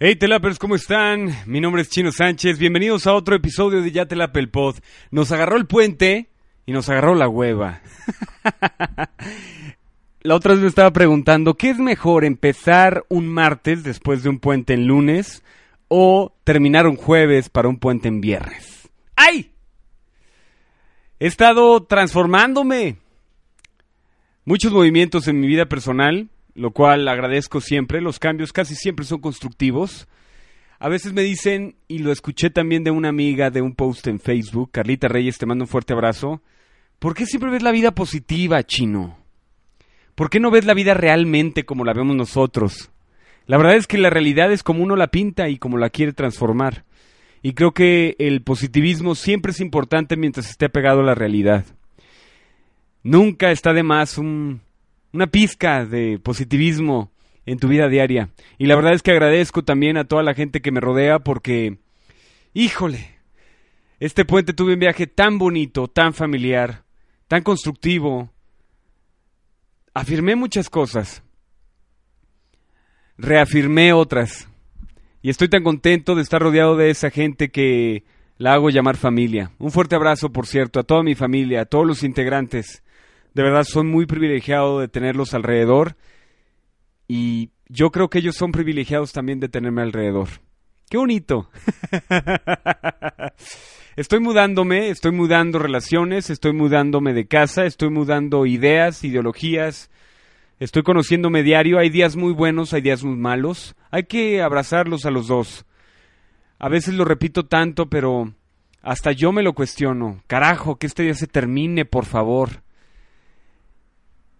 Hey Telapers, ¿cómo están? Mi nombre es Chino Sánchez. Bienvenidos a otro episodio de Ya Telapel Pod. Nos agarró el puente y nos agarró la hueva. la otra vez me estaba preguntando, ¿qué es mejor, empezar un martes después de un puente en lunes o terminar un jueves para un puente en viernes? ¡Ay! He estado transformándome. Muchos movimientos en mi vida personal lo cual agradezco siempre. Los cambios casi siempre son constructivos. A veces me dicen, y lo escuché también de una amiga de un post en Facebook, Carlita Reyes, te mando un fuerte abrazo. ¿Por qué siempre ves la vida positiva, chino? ¿Por qué no ves la vida realmente como la vemos nosotros? La verdad es que la realidad es como uno la pinta y como la quiere transformar. Y creo que el positivismo siempre es importante mientras esté pegado a la realidad. Nunca está de más un una pizca de positivismo en tu vida diaria. Y la verdad es que agradezco también a toda la gente que me rodea porque, híjole, este puente tuve un viaje tan bonito, tan familiar, tan constructivo. Afirmé muchas cosas, reafirmé otras. Y estoy tan contento de estar rodeado de esa gente que la hago llamar familia. Un fuerte abrazo, por cierto, a toda mi familia, a todos los integrantes de verdad, soy muy privilegiado de tenerlos alrededor y yo creo que ellos son privilegiados también de tenerme alrededor. ¡Qué bonito! estoy mudándome, estoy mudando relaciones, estoy mudándome de casa, estoy mudando ideas, ideologías, estoy conociéndome diario. Hay días muy buenos, hay días muy malos. Hay que abrazarlos a los dos. A veces lo repito tanto, pero hasta yo me lo cuestiono. Carajo, que este día se termine, por favor.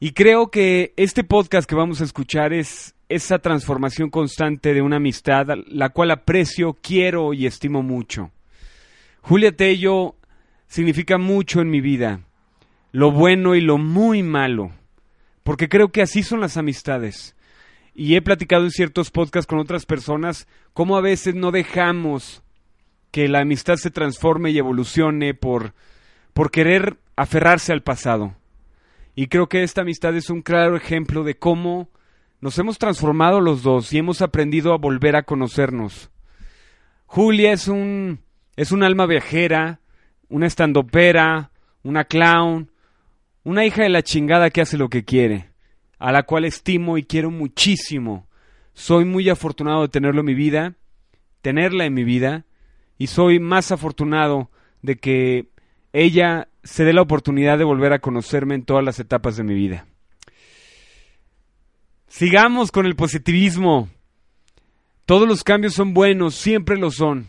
Y creo que este podcast que vamos a escuchar es esa transformación constante de una amistad, la cual aprecio, quiero y estimo mucho. Julia Tello significa mucho en mi vida, lo bueno y lo muy malo, porque creo que así son las amistades. Y he platicado en ciertos podcasts con otras personas cómo a veces no dejamos que la amistad se transforme y evolucione por, por querer aferrarse al pasado. Y creo que esta amistad es un claro ejemplo de cómo nos hemos transformado los dos y hemos aprendido a volver a conocernos. Julia es un es un alma viajera, una estandopera, una clown, una hija de la chingada que hace lo que quiere, a la cual estimo y quiero muchísimo. Soy muy afortunado de tenerlo en mi vida, tenerla en mi vida, y soy más afortunado de que ella se dé la oportunidad de volver a conocerme en todas las etapas de mi vida. Sigamos con el positivismo. Todos los cambios son buenos, siempre lo son.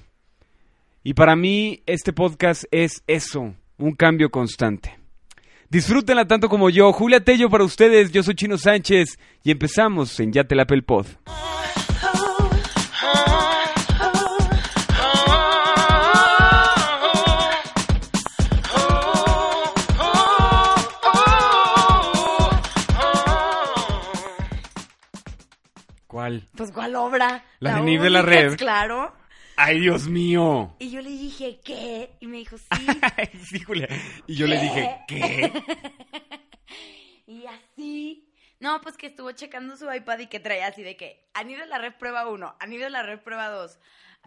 Y para mí este podcast es eso, un cambio constante. Disfrútenla tanto como yo. Julia Tello para ustedes, yo soy Chino Sánchez y empezamos en Ya te la. Pues, ¿cuál obra? La, de de la Red. Claro. ¡Ay, Dios mío! Y yo le dije, ¿qué? Y me dijo, sí. sí, Julia. Y yo le dije, ¿qué? y así. No, pues que estuvo checando su iPad y que traía así de que han ido a la red prueba 1, han ido a la red prueba 2.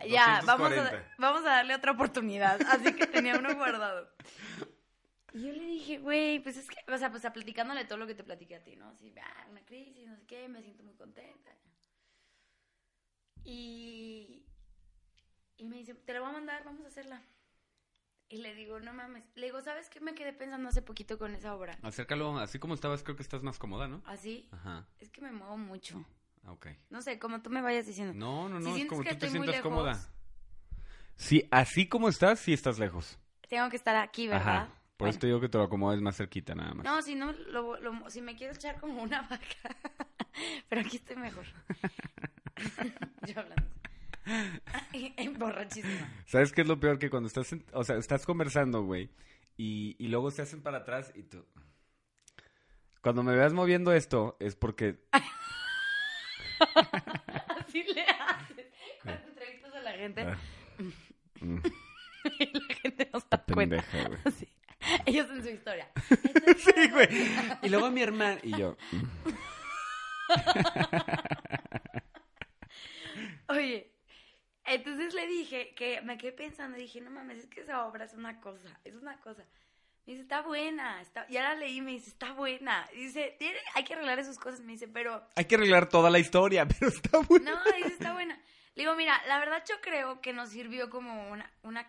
Ya, vamos a, vamos a darle otra oportunidad. Así que tenía uno guardado. Y yo le dije, güey, pues es que, o sea, pues a platicándole todo lo que te platiqué a ti, ¿no? Así, ah, una crisis, no sé qué, me siento muy contenta. Y, y me dice, te la voy a mandar, vamos a hacerla. Y le digo, no mames. Le digo, ¿sabes qué me quedé pensando hace poquito con esa obra? Acércalo, así como estabas, creo que estás más cómoda, ¿no? ¿Así? Ajá. Es que me muevo mucho. Ah, ok. No sé, como tú me vayas diciendo. No, no, no, es como tú te sientas cómoda. Sí, así como estás, sí estás lejos. Tengo que estar aquí, ¿verdad? Ajá. Por eso te digo que te lo acomodes más cerquita, nada más. No, si no, lo, si me quiero echar como una vaca. Pero aquí estoy mejor. Yo hablando. Borrachísima. ¿Sabes qué es lo peor? Que cuando estás, o sea, estás conversando, güey, y, y luego se hacen para atrás y tú... Cuando me veas moviendo esto, es porque... Así le haces. Cuando entrevistas a la gente... Ah. Y la gente no se da cuenta. Ellos en su historia. sí, güey. Y luego mi hermana y yo... Oye, entonces le dije que me quedé pensando, dije, no mames, es que esa obra es una cosa, es una cosa. Me dice, está buena. Está... Y ahora leí me dice, está buena. Dice, ¿Tiene... hay que arreglar esas cosas. Me dice, pero... Hay que arreglar toda la historia, pero está buena. No, dice, está buena. Le digo, mira, la verdad yo creo que nos sirvió como una... una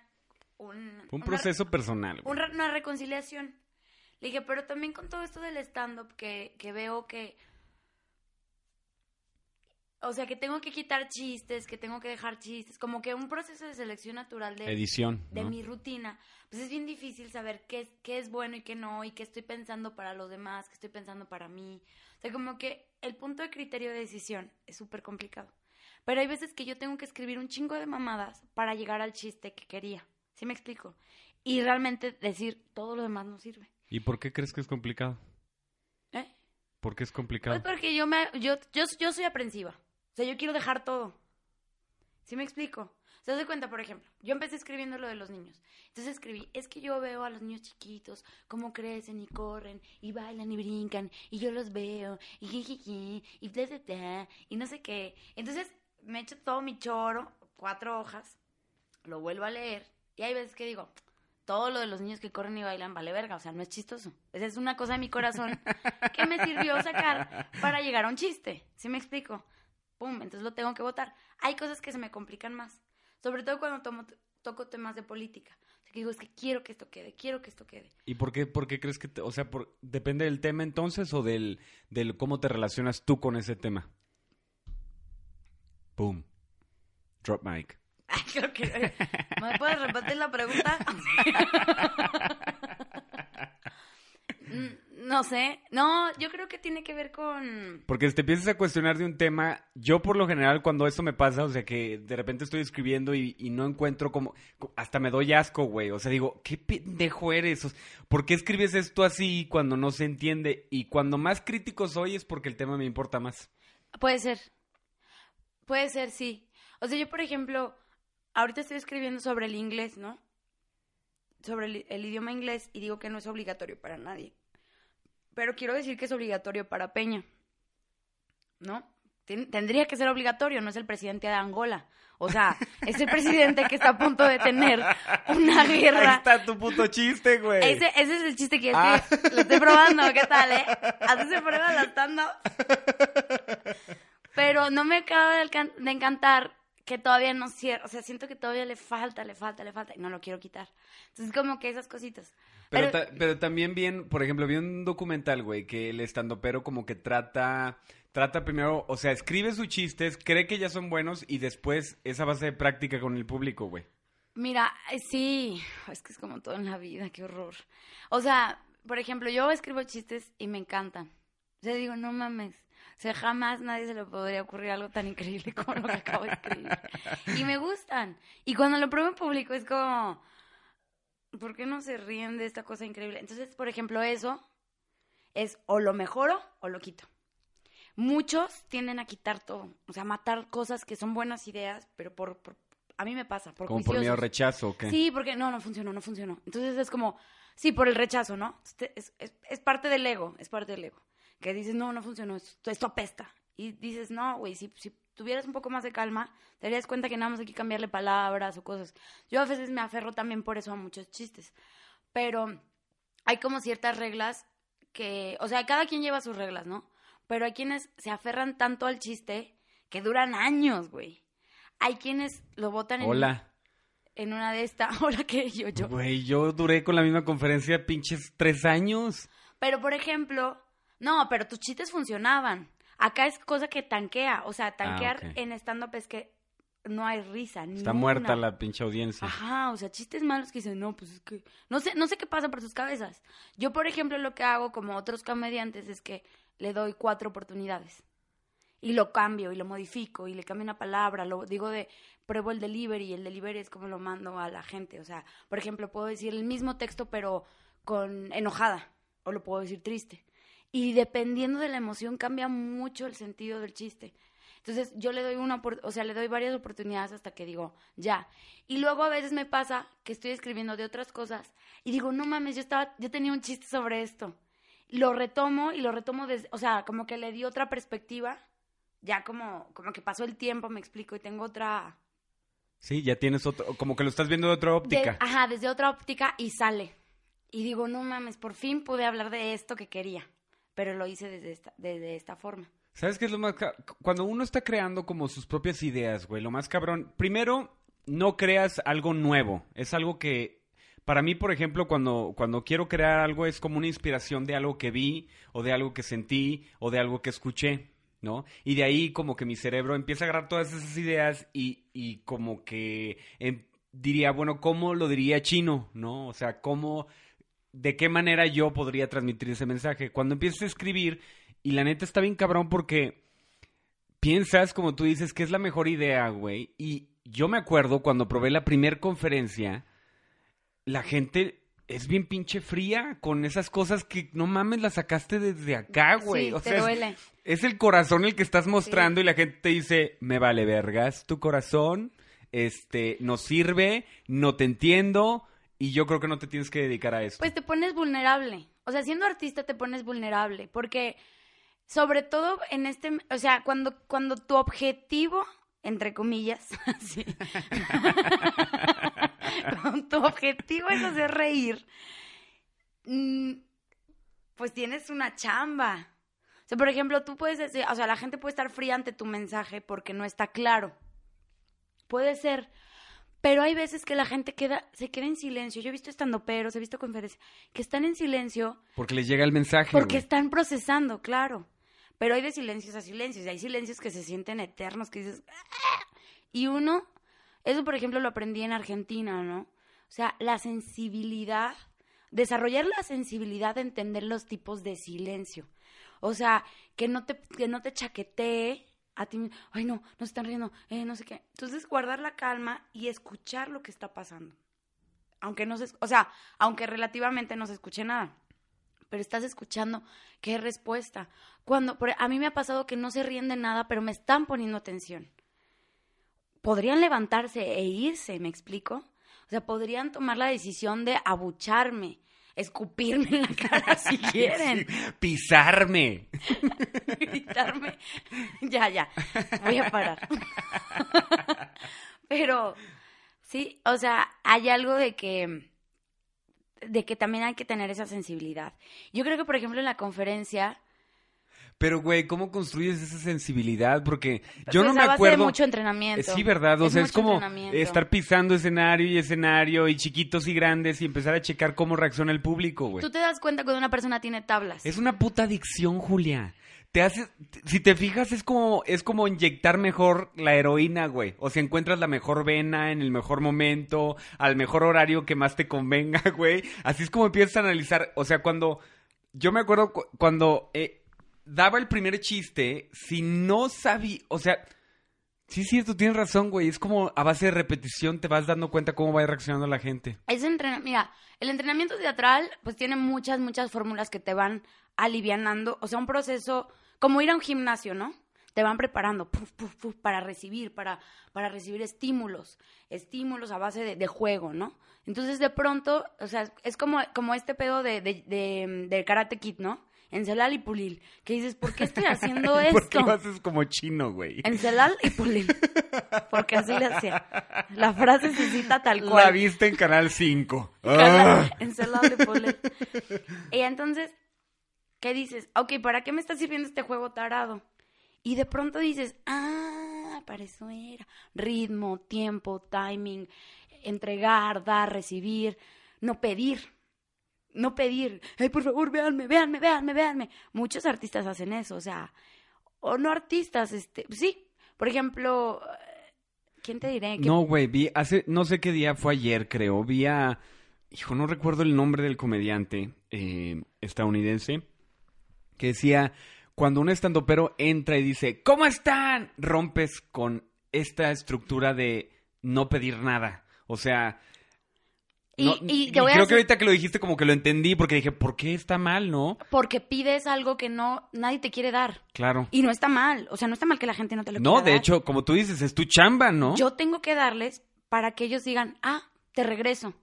un, un proceso personal. Una, reconciliación. Le dije, pero también con todo esto del stand-up que, que veo que o sea, que tengo que quitar chistes, que tengo que dejar chistes, como que un proceso de selección natural de edición de mi rutina. Pues es bien difícil saber qué es, qué es bueno y qué no, y qué estoy pensando para los demás, qué estoy pensando para mí. O sea, como que el punto de criterio de decisión es súper complicado. Pero hay veces que yo tengo que escribir un chingo de mamadas para llegar al chiste que quería. ¿Sí me explico? Y realmente decir todo lo demás no sirve. ¿Y por qué crees que es complicado? ¿Eh? ¿Por qué es complicado? Pues porque yo me yo, yo, yo soy aprensiva. O sea, yo quiero dejar todo. ¿Sí me explico? Se das cuenta, por ejemplo, yo empecé escribiendo lo de los niños. Entonces escribí, es que yo veo a los niños chiquitos, cómo crecen y corren, y bailan y brincan, y yo los veo, y jijiji, y bla, bla, y no sé qué. Entonces me echo todo mi choro, cuatro hojas, lo vuelvo a leer, y hay veces que digo, todo lo de los niños que corren y bailan vale verga, o sea, no es chistoso. Esa es una cosa de mi corazón que me sirvió sacar para llegar a un chiste. ¿Sí me explico? Entonces lo tengo que votar. Hay cosas que se me complican más, sobre todo cuando tomo, toco temas de política. O sea, que digo, es que quiero que esto quede, quiero que esto quede. ¿Y por qué, por qué crees que, o sea, por, depende del tema entonces o del, del cómo te relacionas tú con ese tema? Boom. Drop mic. creo que... ¿Me puedes repetir la pregunta? No sé, no, yo creo que tiene que ver con... Porque si te empiezas a cuestionar de un tema, yo por lo general cuando esto me pasa, o sea que de repente estoy escribiendo y, no encuentro como... Hasta me doy asco, güey. O sea, digo, qué pendejo eres. ¿Por qué escribes esto así cuando no se entiende? Y cuando más crítico soy es porque el tema me importa más. Puede ser. Puede ser, sí. O sea, yo por ejemplo, ahorita estoy escribiendo sobre el inglés, ¿no? Sobre el idioma inglés y digo que no es obligatorio para nadie pero quiero decir que es obligatorio para Peña. ¿No? tendría que ser obligatorio, no es el presidente de Angola. O sea, es el presidente que está a punto de tener una guerra. Ahí está tu puto chiste, güey. Ese, ese es el chiste que yo ah. lo estoy probando. ¿Qué tal, eh? Haces prueba la Pero no me acaba de encantar que todavía no cierra, o sea, siento que todavía le falta, le falta, le falta, y no lo quiero quitar. Entonces, como que esas cositas. Pero, pero, también bien, por ejemplo, vi un documental, güey, que el estandopero como que trata, trata primero, o sea, escribe sus chistes, cree que ya son buenos, y después esa base de práctica con el público, güey. Mira, sí, es que es como todo en la vida, qué horror. O sea, por ejemplo, yo escribo chistes y me encantan. O sea, digo, no mames, o sea, jamás nadie se le podría ocurrir algo tan increíble como lo que acabo de escribir. Y me gustan. Y cuando lo pruebo en público es como, ¿por qué no se ríen de esta cosa increíble? Entonces, por ejemplo, eso es o lo mejoro o lo quito. Muchos tienden a quitar todo, o sea, matar cosas que son buenas ideas, pero por, a mí me pasa, por Como por miedo rechazo, ¿o qué? Sí, porque no, no funcionó, no funcionó. Entonces es como, sí, por el rechazo, ¿no? Es, es, es parte del ego, es parte del ego que dices, no, no funcionó, esto, esto apesta. Y dices, no, güey, si, si tuvieras un poco más de calma, te darías cuenta que nada más hay que cambiarle palabras o cosas. Yo a veces me aferro también por eso a muchos chistes. Pero hay como ciertas reglas que, o sea, cada quien lleva sus reglas, ¿no? Pero hay quienes se aferran tanto al chiste que duran años, güey. Hay quienes lo votan en... Hola. En una de estas, hola que yo, yo. Güey, yo duré con la misma conferencia pinches tres años. Pero, por ejemplo, no, pero tus chistes funcionaban. Acá es cosa que tanquea. O sea, ah, tanquear en stand-up es que no hay risa. Está muerta la pinche audiencia. Ajá, o sea, chistes malos que dicen, no, pues es que. No sé, no sé qué pasa por sus cabezas. Yo, por ejemplo, lo que hago, como otros comediantes, es que le doy cuatro oportunidades. Y lo cambio y lo modifico y le cambio una palabra. Lo digo de pruebo el delivery y el delivery es como lo mando a la gente. O sea, por ejemplo, puedo decir el mismo texto, pero con enojada. O lo puedo decir triste y dependiendo de la emoción cambia mucho el sentido del chiste. Entonces yo le doy una, o sea, le doy varias oportunidades hasta que digo, ya. Y luego a veces me pasa que estoy escribiendo de otras cosas y digo, no mames, yo estaba, yo tenía un chiste sobre esto. Lo retomo y lo retomo desde, o sea, como que le di otra perspectiva, ya como, como que pasó el tiempo, me explico, y tengo otra, Sí, ya tienes otro, como que lo estás viendo de otra óptica. ajá, desde otra óptica y sale. Y digo, no mames, por fin pude hablar de esto que quería, pero lo hice desde esta, desde esta forma. ¿Sabes qué es lo más... Cuando uno está creando como sus propias ideas, güey, lo más cabrón... Primero, no creas algo nuevo. Es algo que... Para mí, por ejemplo, cuando, cuando quiero crear algo es como una inspiración de algo que vi, o de algo que sentí, o de algo que escuché. ¿no? Y de ahí como que mi cerebro empieza a agarrar todas esas ideas y, y como que em, diría, bueno, ¿cómo lo diría chino? ¿No? O sea, ¿cómo, de qué manera yo podría transmitir ese mensaje? Cuando empiezas a escribir, y la neta está bien cabrón porque piensas, como tú dices, que es la mejor idea, güey. Y yo me acuerdo cuando probé la primer conferencia, la gente es bien pinche fría con esas cosas que no mames, las sacaste desde acá, güey. o sea, duele. Es, el corazón el que estás mostrando y la gente te dice, me vale vergas tu corazón, este, no sirve, no te entiendo y yo creo que no te tienes que dedicar a eso. Pues te pones vulnerable. O sea, siendo artista te pones vulnerable porque sobre todo en este, o sea, cuando, cuando tu objetivo entre comillas, sí. tu objetivo es hacer reír, mm, pues tienes una chamba. O sea, por ejemplo, tú puedes decir, o sea, la gente puede estar fría ante tu mensaje porque no está claro. Puede ser, pero hay veces que la gente queda, se queda en silencio. Yo he visto estando peros, he visto conferencias que están en silencio. Porque les llega el mensaje. Porque están procesando, claro. Pero hay de silencios a silencios, y hay silencios que se sienten eternos, que dices... Ah". Y uno, eso por ejemplo lo aprendí en Argentina, ¿no? O sea, la sensibilidad, desarrollar la sensibilidad de entender los tipos de silencio. O sea, que no te, que no te chaquetee a ti ay no, no se están riendo, eh, no sé qué. Entonces, guardar la calma y escuchar lo que está pasando. Aunque no se, o sea, aunque relativamente no se escuche nada pero estás escuchando qué respuesta. Cuando a mí me ha pasado que no se ríen de nada, pero me están poniendo atención. Podrían levantarse e irse, ¿me explico? O sea, podrían tomar la decisión de abucharme, escupirme en la cara si quieren. pisarme. Gritarme. Ya, ya. Voy a parar. Pero sí, o sea, hay algo de que de que también hay que tener esa sensibilidad. Yo creo que, por ejemplo, en la conferencia... Pero, güey, ¿cómo construyes esa sensibilidad? Porque yo no me acuerdo... De mucho entrenamiento. Sí, ¿verdad? O sea, es como estar pisando escenario y escenario y chiquitos y grandes y empezar a checar cómo reacciona el público, güey. Tú te das cuenta cuando una persona tiene tablas. Es una puta adicción, Julia te hace, si te fijas, es como, es como inyectar mejor la heroína, güey. O si encuentras la mejor vena en el mejor momento, al mejor horario que más te convenga, güey. Así es como empiezas a analizar. O sea, cuando, yo me acuerdo cuando eh, daba el primer chiste, si no sabía, o sea, sí, sí, tú tienes razón, güey. Es como a base de repetición te vas dando cuenta cómo va reaccionando la gente. Es mira, el entrenamiento teatral, pues tiene muchas, muchas fórmulas que te van alivianando. O sea, un proceso como ir a un gimnasio, ¿no? Te van preparando para recibir, para, para recibir estímulos, estímulos a base de, juego, ¿no? Entonces, de pronto, o sea, es como, como este pedo de, de, Karate Kid, ¿no? Encelal y pulir. Que dices, ¿por qué estoy haciendo esto? ¿Por qué lo haces como chino, güey? Encelal y pulir. Porque así le hacía. La frase se cita tal cual. La viste en Canal 5. Encelal y pulir. Y entonces, ¿Qué dices? Ok, ¿para qué me está sirviendo este juego tarado? Y de pronto dices, ah, para eso era. Ritmo, tiempo, timing, entregar, dar, recibir, no pedir. No pedir, ay, por favor, véanme, véanme, véanme, véanme. Muchos artistas hacen eso, o sea, o no artistas, este, sí. Por ejemplo, ¿quién te diré? No, güey, vi hace, no sé qué día fue ayer, creo, vi a, hijo, no recuerdo el nombre del comediante eh, estadounidense que decía, cuando un estandopero entra y dice, ¿cómo están? Rompes con esta estructura de no pedir nada. O sea... Y, creo que ahorita que lo dijiste como que lo entendí porque dije, ¿por qué está mal, no? Porque pides algo que no nadie te quiere dar. Claro. Y no está mal, o sea, no está mal que la gente no te lo no, quiera No, de hecho, como tú dices, es tu chamba, ¿no? Yo tengo que darles para que ellos digan, ah, te regreso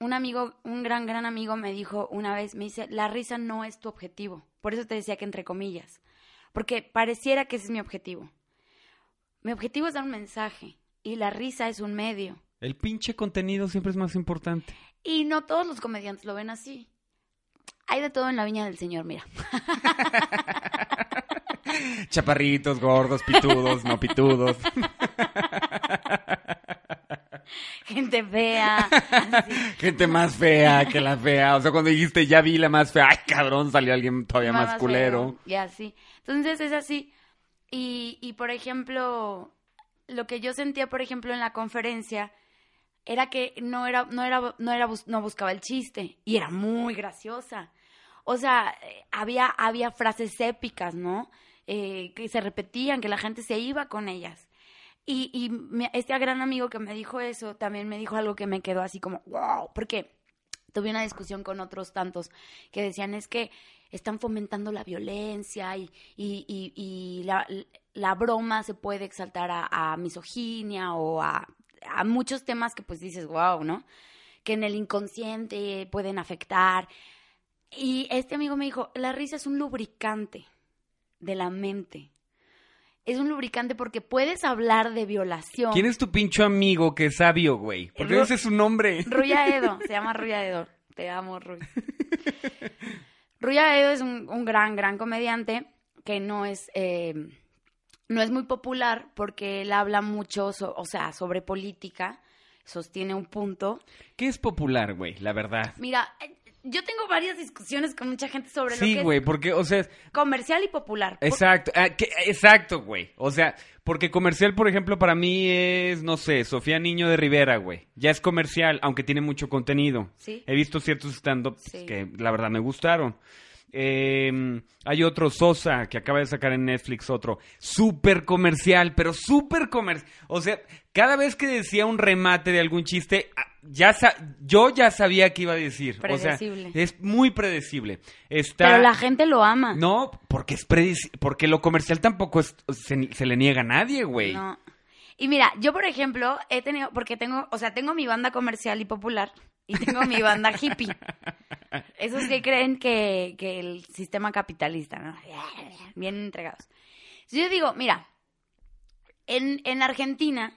un amigo, un gran, gran amigo me dijo una vez, me dice, la risa no es tu objetivo. Por eso te decía que entre comillas. Porque pareciera que ese es mi objetivo. Mi objetivo es dar un mensaje. y la risa es un medio. El pinche contenido siempre es más importante. Y no todos los comediantes lo ven así. Hay de todo en la viña del Señor, mira. Chaparritos, gordos, pitudos, no pitudos. Gente fea. Gente más fea que la fea. O sea, cuando dijiste ya vi la más fea, ay cabrón, salió alguien todavía más, culero. Y así. Entonces es así. Y, y por ejemplo, lo que yo sentía, por ejemplo, en la conferencia era que no era, no era, no era, no buscaba el chiste y era muy graciosa. O sea, eh, había, había frases épicas, ¿no? Eh, que se repetían, que la gente se iba con ellas. Y, y este gran amigo que me dijo eso también me dijo algo que me quedó así como, wow, porque tuve una discusión con otros tantos que decían es que están fomentando la violencia y, y, y, la, la, broma se puede exaltar a misoginia o a, a, muchos temas que pues dices, wow, ¿no? Que en el inconsciente pueden afectar. Y este amigo me dijo, la risa es un lubricante de la mente. Es un lubricante porque puedes hablar de violación. ¿Quién es tu pincho amigo que es sabio, güey? Porque ese es su nombre. Ruya Edo, se llama Ruya Edo. Te amo, Ruy. Ruya Edo es un, gran, gran comediante que no es, eh, no es muy popular porque él habla mucho, o sea, sobre política, sostiene un punto. ¿Qué es popular, güey? La verdad. Mira, yo tengo varias discusiones con mucha gente sobre lo que Sí, güey, porque, o sea... Comercial y popular. Exacto, ah, exacto, güey. O sea, porque comercial, por ejemplo, para mí es, no sé, Sofía Niño de Rivera, güey. Ya es comercial, aunque tiene mucho contenido. Sí. He visto ciertos stand-ups que la verdad me gustaron. Eh, hay otro, Sosa, que acaba de sacar en Netflix otro. Súper comercial, pero súper comercial. O sea, cada vez que decía un remate de algún chiste, ah, ya yo ya sabía qué iba a decir. Predecible. O sea, es muy predecible. Está... Pero la gente lo ama. No, porque es porque lo comercial tampoco es, se, le niega a nadie, güey. No. Y mira, yo por ejemplo he tenido, porque tengo, o sea, tengo mi banda comercial y popular y tengo mi banda hippie. Esos que creen que, que el sistema capitalista, ¿no? Bien entregados. yo digo, mira, en, en Argentina,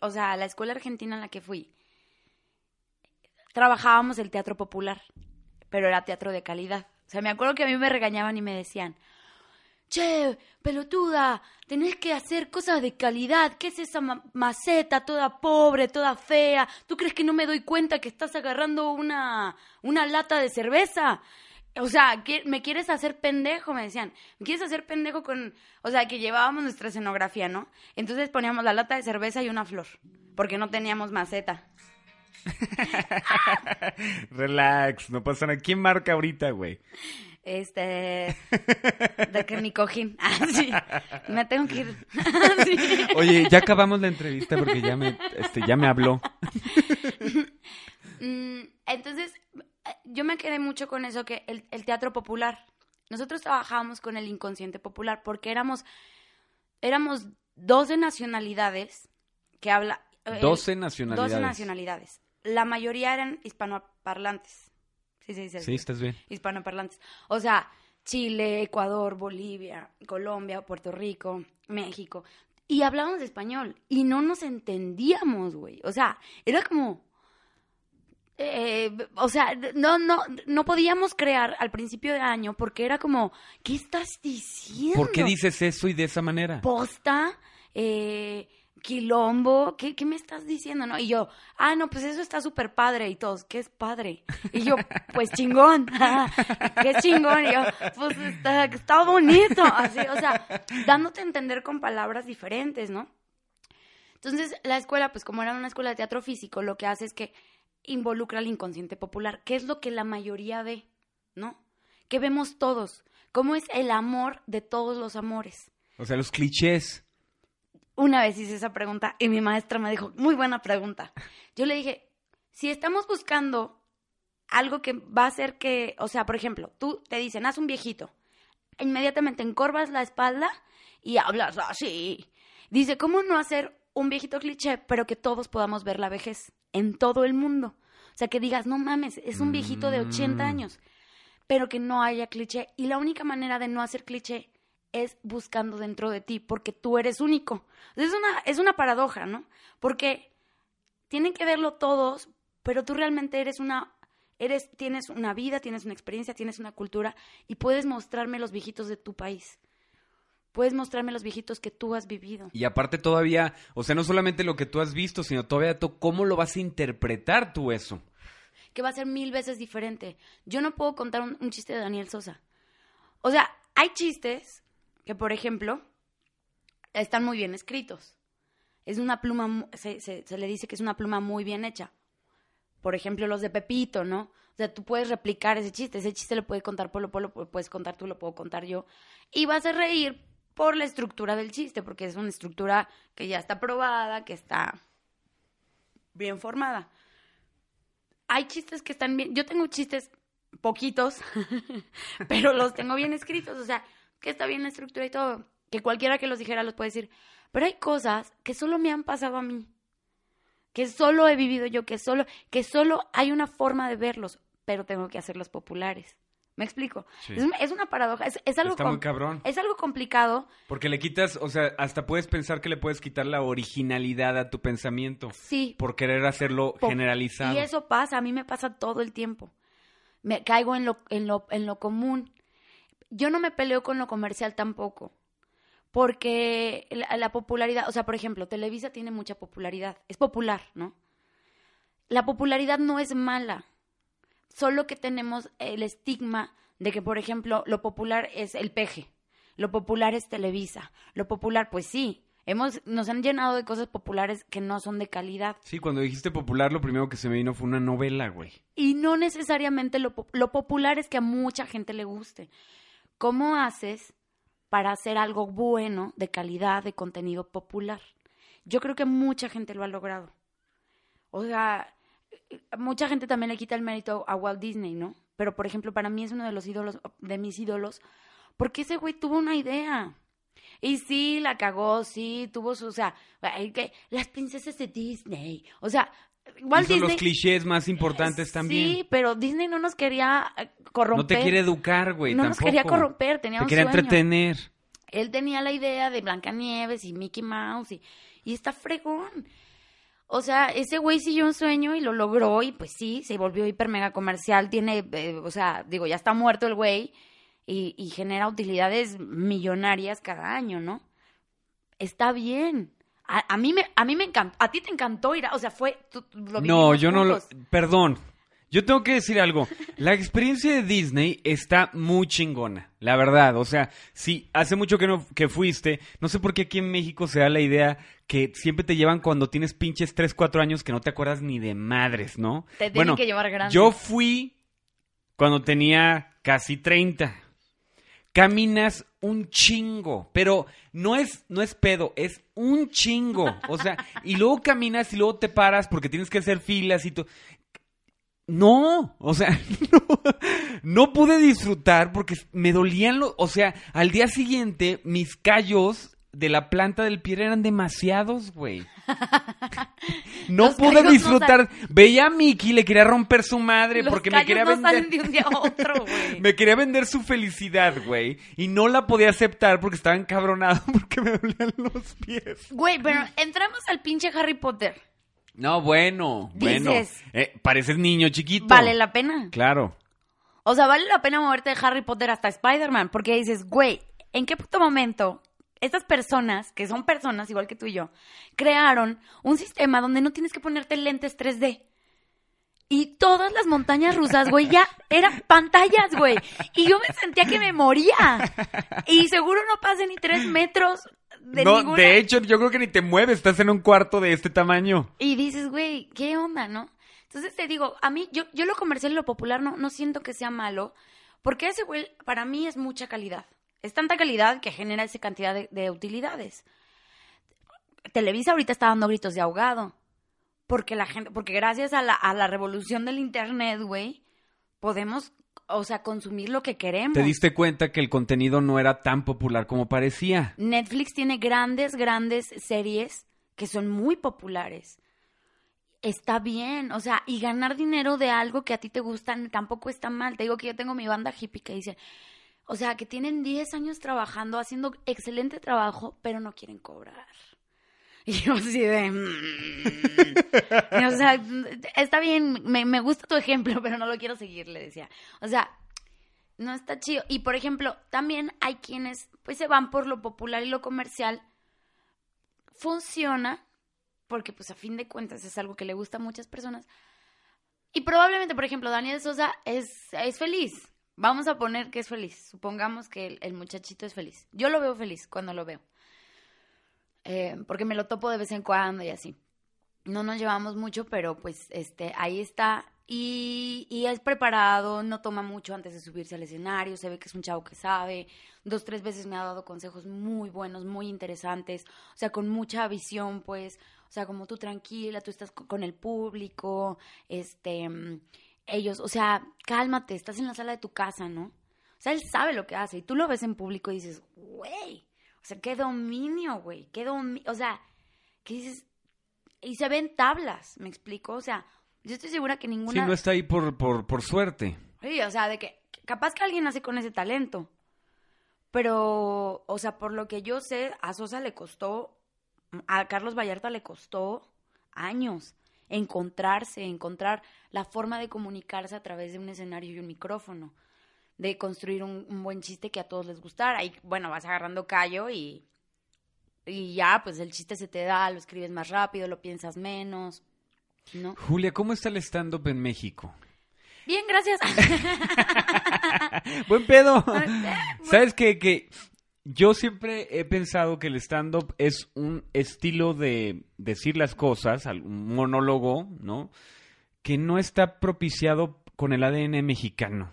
o sea, la escuela argentina en la que fui, trabajábamos el teatro popular, pero era teatro de calidad. O sea, me acuerdo que a mí me regañaban y me decían, che, pelotuda, tenés que hacer cosas de calidad. ¿Qué es esa maceta toda pobre, toda fea? ¿Tú crees que no me doy cuenta que estás agarrando una, una lata de cerveza? O sea, ¿me quieres hacer pendejo? Me decían. ¿Me quieres hacer pendejo con...? O sea, que llevábamos nuestra escenografía, ¿no? Entonces poníamos la lata de cerveza y una flor, porque no teníamos maceta. Relax, no pasa nada. ¿Quién marca ahorita, güey? Este. De que mi cojín. Ah, sí. Me tengo que ir. Oye, ya acabamos la entrevista porque ya me, este, ya me habló. Mm, entonces, yo me quedé mucho con eso que el, el teatro popular. Nosotros trabajábamos con el inconsciente popular porque éramos, éramos 12 nacionalidades que habla. 12 nacionalidades. 12 nacionalidades la mayoría eran hispanoparlantes. Sí, sí, sí. Sí, estás bien. Hispanoparlantes. O sea, Chile, Ecuador, Bolivia, Colombia, Puerto Rico, México. Y hablábamos español y no nos entendíamos, güey. O sea, era como... Eh, o sea, no, no, no podíamos crear al principio de año porque era como, ¿qué estás diciendo? ¿Por qué dices eso y de esa manera? Posta, eh, quilombo, ¿qué, ¿qué, me estás diciendo? ¿No? Y yo, ah, no, pues eso está súper padre. Y todos, ¿qué es padre? Y yo, pues chingón, qué chingón. Y yo, pues está, está bonito. Así, o sea, dándote a entender con palabras diferentes, ¿no? Entonces, la escuela, pues como era una escuela de teatro físico, lo que hace es que involucra al inconsciente popular, que es lo que la mayoría ve, ¿no? Que vemos todos, cómo es el amor de todos los amores. O sea, los clichés una vez hice esa pregunta y mi maestra me dijo, muy buena pregunta. Yo le dije, si estamos buscando algo que va a hacer que, o sea, por ejemplo, tú te dicen, haz un viejito, inmediatamente encorvas la espalda y hablas así. Dice, ¿cómo no hacer un viejito cliché, pero que todos podamos ver la vejez en todo el mundo? O sea, que digas, no mames, es un viejito de 80 mm. años, pero que no haya cliché. Y la única manera de no hacer cliché es buscando dentro de ti, porque tú eres único. Es una, es una paradoja, ¿no? Porque tienen que verlo todos, pero tú realmente eres una, eres, tienes una vida, tienes una experiencia, tienes una cultura y puedes mostrarme los viejitos de tu país. Puedes mostrarme los viejitos que tú has vivido. Y aparte todavía, o sea, no solamente lo que tú has visto, sino todavía tú, cómo lo vas a interpretar tú eso. Que va a ser mil veces diferente. Yo no puedo contar un chiste de Daniel Sosa. O sea, hay chistes que, por ejemplo, están muy bien escritos. Es una pluma, se, se, le dice que es una pluma muy bien hecha. Por ejemplo, los de Pepito, ¿no? O sea, tú puedes replicar ese chiste. Ese chiste lo puede contar Polo Polo, puedes contar tú, lo puedo contar yo. Y vas a reír por la estructura del chiste, porque es una estructura que ya está probada, que está bien formada. Hay chistes que están bien. Yo tengo chistes poquitos, pero los tengo bien escritos. O sea, que está bien la estructura y todo, que cualquiera que los dijera los puede decir, pero hay cosas que solo me han pasado a mí, que solo he vivido yo, que solo, que solo hay una forma de verlos, pero tengo que hacerlos populares. ¿Me explico? Es, una paradoja, es, algo Está muy cabrón. Es algo complicado. Porque le quitas, o sea, hasta puedes pensar que le puedes quitar la originalidad a tu pensamiento. Sí. Por querer hacerlo generalizado. Y eso pasa, a mí me pasa todo el tiempo. Me caigo en lo, en lo, en lo común yo no me peleo con lo comercial tampoco. Porque la, popularidad, o sea, por ejemplo, Televisa tiene mucha popularidad. Es popular, ¿no? La popularidad no es mala. Solo que tenemos el estigma de que, por ejemplo, lo popular es el peje. Lo popular es Televisa. Lo popular, pues sí, Hemos, nos han llenado de cosas populares que no son de calidad. Sí, cuando dijiste popular, lo primero que se me vino fue una novela, güey. Y no necesariamente lo, lo popular es que a mucha gente le guste. ¿Cómo haces para hacer algo bueno, de calidad, de contenido popular? Yo creo que mucha gente lo ha logrado. O sea, mucha gente también le quita el mérito a Walt Disney, ¿no? Pero, por ejemplo, para mí es uno de los ídolos, de mis ídolos, porque ese güey tuvo una idea. Y sí, la cagó, sí, tuvo su, o sea, que las princesas de Disney, o sea, son los clichés más importantes también. Sí, pero Disney no nos quería eh, corromper. No te quiere educar, güey. No nos quería corromper, tenía te quería entretener. Él tenía la idea de Blancanieves y Mickey Mouse y, y está fregón. O sea, ese güey siguió un sueño y lo logró y pues sí, se volvió hiper mega comercial. Tiene, eh, o sea, digo, ya está muerto el güey y, y genera utilidades millonarias cada año, ¿no? Está bien. A, mí me, a mí me encantó, a ti te encantó ir, a, o sea, fue, No, yo no lo, perdón, yo tengo que decir algo. La experiencia de Disney está muy chingona, la verdad. O sea, sí, hace mucho que no que fuiste. No sé por qué aquí en México se da la idea que siempre te llevan cuando tienes pinches 3, 4 años que no te acuerdas ni de madres, ¿no? Te tienen que llevar grande. Yo fui cuando tenía casi 30 caminas un chingo, pero no es, no es pedo, es un chingo. O sea, y luego caminas y luego te paras porque tienes que hacer filas y todo. No, o sea, no, pude disfrutar porque me dolían los, o sea, al día siguiente mis callos de la planta del pie eran demasiados, güey. No pude disfrutar. Veía a Mickey, le quería romper su madre porque me quería vender. me quería vender su felicidad, güey. Y no la podía aceptar porque estaba encabronado porque me dolían los pies. Güey, pero entramos al pinche Harry Potter. No, bueno, bueno. Eh, pareces niño chiquito. ¿Vale la pena? Claro. O sea, vale la pena moverte de Harry Potter hasta Spider-Man porque dices, güey, ¿en qué puto momento estas personas, que son personas igual que tú y yo, crearon un sistema donde no tienes que ponerte lentes 3D. Y todas las montañas rusas, güey, ya eran pantallas, güey. Y yo me sentía que me moría. Y seguro no pasé ni tres metros de No, de hecho, yo creo que ni te mueves, estás en un cuarto de este tamaño. Y dices, güey, ¿qué onda, no? Entonces te digo, a mí, yo, yo lo comercial y lo popular no, no siento que sea malo, porque ese güey, para mí es mucha calidad. Es tanta calidad que genera esa cantidad de, utilidades. Televisa ahorita está dando gritos de ahogado. Porque la gente, porque gracias a la, a la revolución del internet, güey, podemos, o sea, consumir lo que queremos. ¿Te diste cuenta que el contenido no era tan popular como parecía? Netflix tiene grandes, grandes series que son muy populares. Está bien, o sea, y ganar dinero de algo que a ti te gusta tampoco está mal. Te digo que yo tengo mi banda hippie que dice, O sea, que tienen 10 años trabajando, haciendo excelente trabajo, pero no quieren cobrar. Y yo así de... Mm". o sea, está bien, me, me gusta tu ejemplo, pero no lo quiero seguir, le decía. O sea, no está chido. Y por ejemplo, también hay quienes pues se van por lo popular y lo comercial. Funciona, porque pues a fin de cuentas es algo que le gusta a muchas personas. Y probablemente, por ejemplo, Daniel Sosa es, es feliz. Vamos a poner que es feliz. Supongamos que el, muchachito es feliz. Yo lo veo feliz cuando lo veo. Eh, porque me lo topo de vez en cuando y así. No nos llevamos mucho, pero pues este, ahí está y, y, es preparado, no toma mucho antes de subirse al escenario, se ve que es un chavo que sabe. Dos, tres veces me ha dado consejos muy buenos, muy interesantes, o sea, con mucha visión, pues, o sea, como tú tranquila, tú estás con el público, este, ellos, o sea, cálmate, estás en la sala de tu casa, ¿no? O sea, él sabe lo que hace y tú lo ves en público y dices, güey, o sea, qué dominio, güey, qué dominio, o sea, ¿qué dices? Y se ven tablas, me explico, o sea, yo estoy segura que ninguna... Sí, no está ahí por, por, por suerte. Sí, o sea, de que capaz que alguien nace con ese talento. Pero, o sea, por lo que yo sé, a Sosa le costó, a Carlos Vallarta le costó años encontrarse, encontrar la forma de comunicarse a través de un escenario y un micrófono, de construir un, un buen chiste que a todos les gustara. Y bueno, vas agarrando callo y, y ya, pues el chiste se te da, lo escribes más rápido, lo piensas menos. Julia, ¿cómo está el stand-up en México? Bien, gracias. Buen pedo. ¿Sabes qué? Que yo siempre he pensado que el stand-up es un estilo de decir las cosas, un monólogo, ¿no? Que no está propiciado con el ADN mexicano.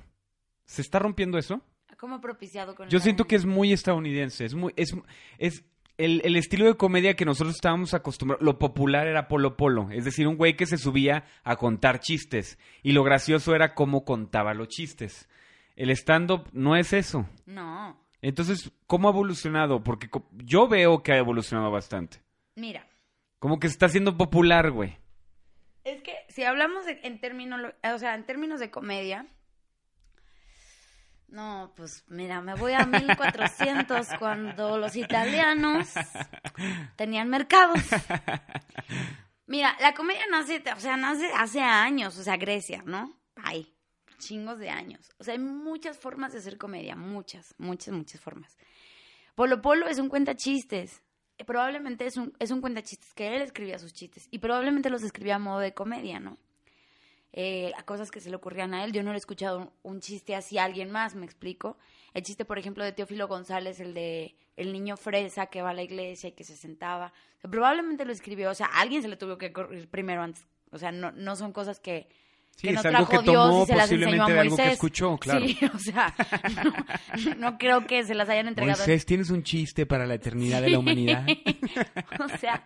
¿Se está rompiendo eso? ¿Cómo propiciado con Yo siento que es muy estadounidense, es muy es, es el, estilo de comedia que nosotros estábamos acostumbrados, lo popular era Polo Polo, es decir, un güey que se subía a contar chistes y lo gracioso era cómo contaba los chistes. El stand-up no es eso. No. Entonces, ¿cómo ha evolucionado? Porque yo veo que ha evolucionado bastante. Mira. Como que se está haciendo popular, güey. Es que si hablamos en términos, o sea, en términos de comedia, no, pues mira, me voy a 1400 cuando los italianos tenían mercados. Mira, la comedia nace, o sea, nace hace años, o sea, Grecia, ¿no? Hay chingos de años. O sea, hay muchas formas de hacer comedia, muchas, muchas, muchas formas. Polo Polo es un cuenta chistes. Probablemente es un, es un cuenta chistes que él escribía sus chistes y probablemente los escribía a modo de comedia, ¿no? eh, a cosas que se le ocurrían a él. Yo no le he escuchado un, chiste así a alguien más, me explico. El chiste, por ejemplo, de Teófilo González, el de el niño fresa que va a la iglesia y que se sentaba. probablemente lo escribió, o sea, alguien se le tuvo que correr primero antes. O sea, no, no son cosas que, Sí, es algo que tomó y se las posiblemente de algo que escuchó, claro. Sí, o sea, no, creo que se las hayan entregado. Moisés, ¿tienes un chiste para la eternidad de la humanidad? o sea,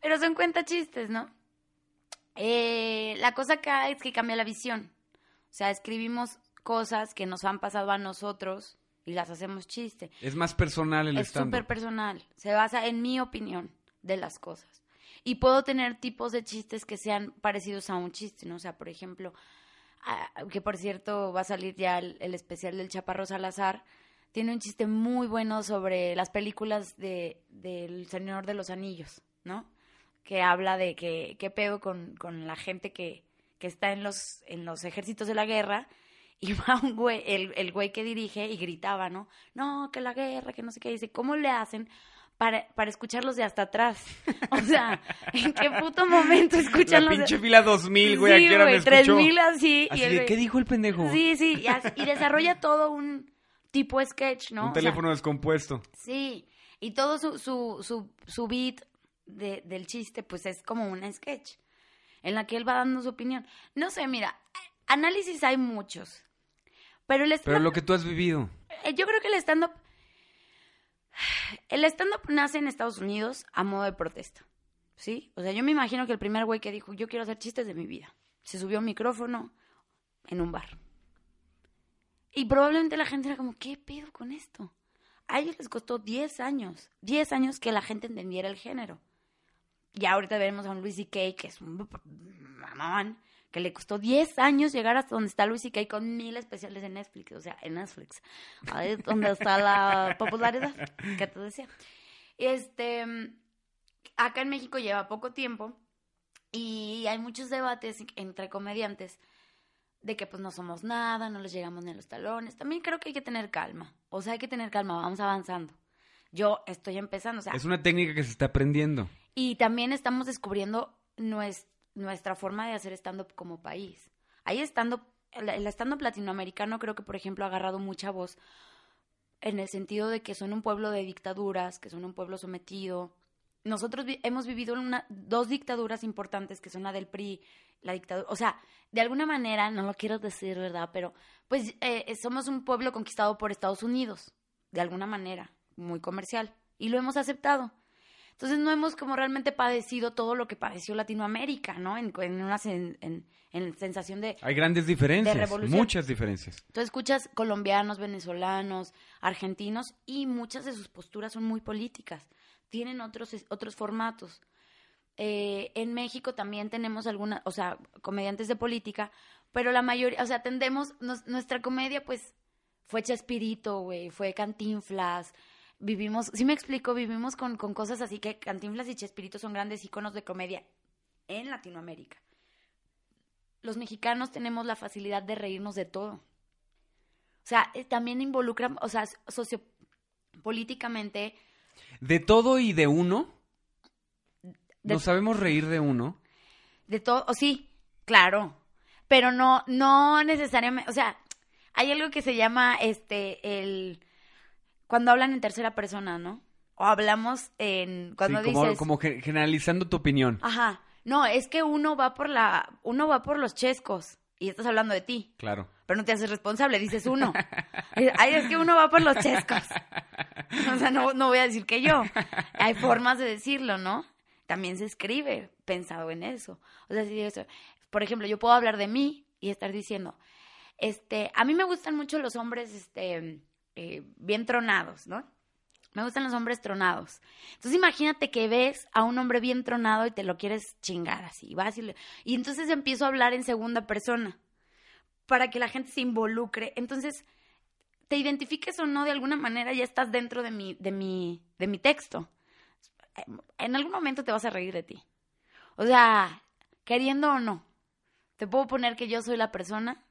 pero son cuenta chistes, ¿no? Eh, la cosa acá es que cambia la visión. O sea, escribimos cosas que nos han pasado a nosotros y las hacemos chiste. Es más personal el Es súper personal. Se basa en mi opinión de las cosas. Y puedo tener tipos de chistes que sean parecidos a un chiste, ¿no? O sea, por ejemplo, ah, que por cierto va a salir ya el, especial del Chaparro Salazar. Tiene un chiste muy bueno sobre las películas de, del Señor de los Anillos, ¿no? que habla de que qué pedo con, con la gente que, que, está en los, en los ejércitos de la guerra. Y va un güey, el, el güey que dirige y gritaba, ¿no? No, que la guerra, que no sé qué. Dice, ¿cómo le hacen para, para escucharlos de hasta atrás. O sea, ¿en qué puto momento escuchan La pinche fila 2000, güey, sí, güey, 3000 así. así y ¿Qué dijo el pendejo? Sí, sí, y, y, desarrolla todo un tipo sketch, ¿no? Un teléfono descompuesto. Sí, y todo su, su, su, su beat de, del chiste, pues es como una sketch en la que él va dando su opinión. No sé, mira, análisis hay muchos. Pero el Pero lo que tú has vivido. Eh, yo creo que el stand-up. El stand-up nace en Estados Unidos a modo de protesta. ¿Sí? O sea, yo me imagino que el primer güey que dijo, yo quiero hacer chistes de mi vida, se subió a un micrófono en un bar. Y probablemente la gente era como, ¿qué pedo con esto? A ellos les costó 10 años, 10 años que la gente entendiera el género. Ya ahorita veremos a un Luis C.K., que es un mamón, que le costó 10 años llegar hasta donde está Luis y que hay con mil especiales en Netflix, o sea, en Netflix, ahí es donde está la popularidad que te decía. Este, acá en México lleva poco tiempo y hay muchos debates entre comediantes de que pues no somos nada, no les llegamos ni a los talones. También creo que hay que tener calma, o sea, hay que tener calma, vamos avanzando. Yo estoy empezando, o sea... Es una técnica que se está aprendiendo. Y también estamos descubriendo nuestra forma de hacer stand-up como país. Ahí stand-up, el stand-up latinoamericano creo que, por ejemplo, ha agarrado mucha voz en el sentido de que son un pueblo de dictaduras, que son un pueblo sometido. Nosotros hemos vivido una, dos dictaduras importantes, que son la del PRI, la dictadura, o sea, de alguna manera, no lo quiero decir, ¿verdad? Pero pues eh, somos un pueblo conquistado por Estados Unidos, de alguna manera, muy comercial, y lo hemos aceptado. Entonces no hemos como realmente padecido todo lo que padeció Latinoamérica, ¿no? En, una en, sensación de... Hay grandes diferencias, muchas diferencias. Tú escuchas colombianos, venezolanos, argentinos y muchas de sus posturas son muy políticas, tienen otros, otros formatos. Eh, en México también tenemos algunas, o sea, comediantes de política, pero la mayoría, o sea, tendemos, nuestra comedia pues fue Chespirito, güey, fue Cantinflas, vivimos, si me explico, vivimos con, con cosas así que Cantinflas y Chespirito son grandes iconos de comedia en Latinoamérica. Los mexicanos tenemos la facilidad de reírnos de todo. O sea, eh, también involucran, o sea, sociopolíticamente. ¿De todo y de uno? ¿No sabemos reír de uno? De todo, o sí, claro. Pero no, no necesariamente, o sea, hay algo que se llama este el cuando hablan en tercera persona, ¿no? O hablamos en cuando sí, como, como generalizando tu opinión. Ajá. No, es que uno va por la uno va por los chescos y estás hablando de ti. Claro. Pero no te haces responsable, dices uno. Ay, es que uno va por los chescos. O sea, no, no voy a decir que yo. Hay formas de decirlo, ¿no? También se escribe pensado en eso. O sea, si eso, por ejemplo, yo puedo hablar de mí y estar diciendo, este, a mí me gustan mucho los hombres, este, eh, bien tronados, ¿no? Me gustan los hombres tronados. Entonces imagínate que ves a un hombre bien tronado y te lo quieres chingar así. Vas y, y entonces empiezo a hablar en segunda persona para que la gente se involucre. Entonces, te identifiques o no de alguna manera, ya estás dentro de mi, de mi, de mi texto. En algún momento te vas a reír de ti. O sea, queriendo o no. Te puedo poner que yo soy la persona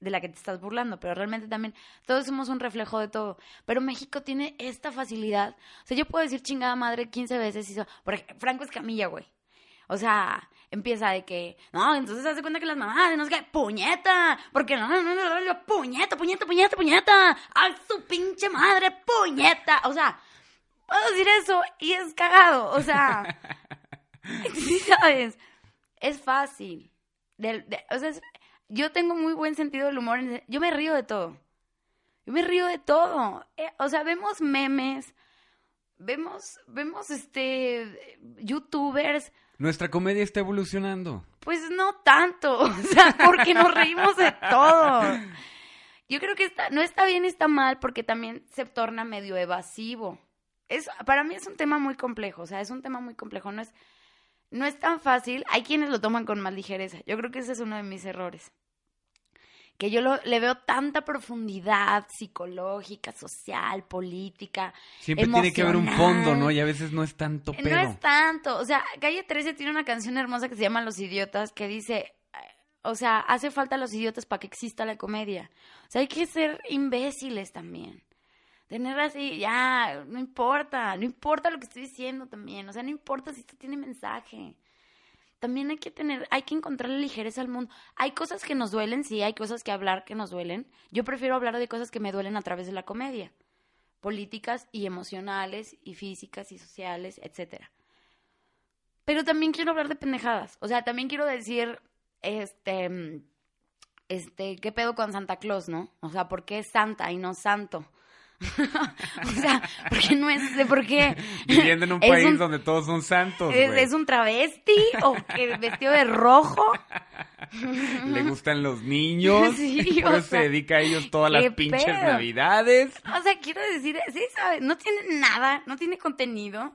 de la que te estás burlando, pero realmente también todos somos un reflejo de todo. Pero México tiene esta facilidad. O sea, yo puedo decir chingada madre 15 veces y eso. Porque Franco Escamilla, güey. O sea, empieza de que, no, entonces hace cuenta que las mamás, no sé qué, puñeta, porque no, no, no, no, puñeta, puñeta, puñeta, puñeta, a su pinche madre, puñeta. O sea, puedo decir eso y es cagado. O sea, sí sabes, es fácil. o sea, es, yo tengo muy buen sentido del humor. Yo me río de todo. Yo me río de todo. Eh, o sea, vemos memes, vemos, vemos este youtubers. Nuestra comedia está evolucionando. Pues no tanto, o sea, porque nos reímos de todo. Yo creo que está, no está bien y está mal porque también se torna medio evasivo. Es, para mí es un tema muy complejo, o sea, es un tema muy complejo, no es, no es tan fácil. Hay quienes lo toman con más ligereza. Yo creo que ese es uno de mis errores. Que yo le veo tanta profundidad psicológica, social, política. Siempre tiene que haber un fondo, ¿no? Y a veces no es tanto, pero. No es tanto. O sea, Calle 13 tiene una canción hermosa que se llama Los Idiotas, que dice. O sea, hace falta los idiotas para que exista la comedia. O sea, hay que ser imbéciles también tener así, ya, no importa, no importa lo que estoy diciendo también, o sea, no importa si esto tiene mensaje. También hay que tener, hay que encontrarle ligereza al mundo. Hay cosas que nos duelen, sí, hay cosas que hablar que nos duelen. Yo prefiero hablar de cosas que me duelen a través de la comedia. Políticas y emocionales y físicas y sociales, etcétera. Pero también quiero hablar de pendejadas. O sea, también quiero decir, este, este, ¿qué pedo con Santa Claus, no? O sea, ¿por qué es Santa y no Santo? o sea, porque no es de por qué. Viviendo en un país donde todos son santos. ¿Es, un travesti o que vestido de rojo? Le gustan los niños. Sí, por eso se dedica a ellos todas las pinches navidades. O sea, quiero decir, sí, ¿sabes? No tiene nada, no tiene contenido.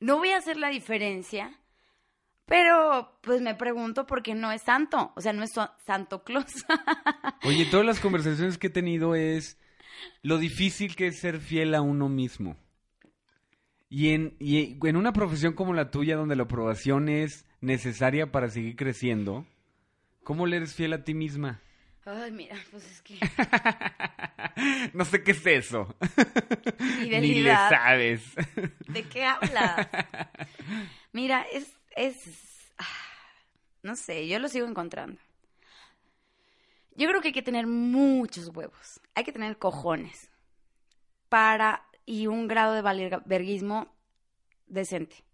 No voy a hacer la diferencia. Pero, pues me pregunto por qué no es santo. O sea, no es Santo Claus. Oye, todas las conversaciones que he tenido es lo difícil que es ser fiel a uno mismo. Y en, y en una profesión como la tuya, donde la aprobación es necesaria para seguir creciendo, ¿cómo le eres fiel a ti misma? Ay, mira, pues es que... no sé qué es eso. Ni le sabes. ¿De qué hablas? Mira, es... es... No sé, yo lo sigo encontrando. Yo creo que hay que tener muchos huevos. Hay que tener cojones. Para... Y un grado de valverguismo decente.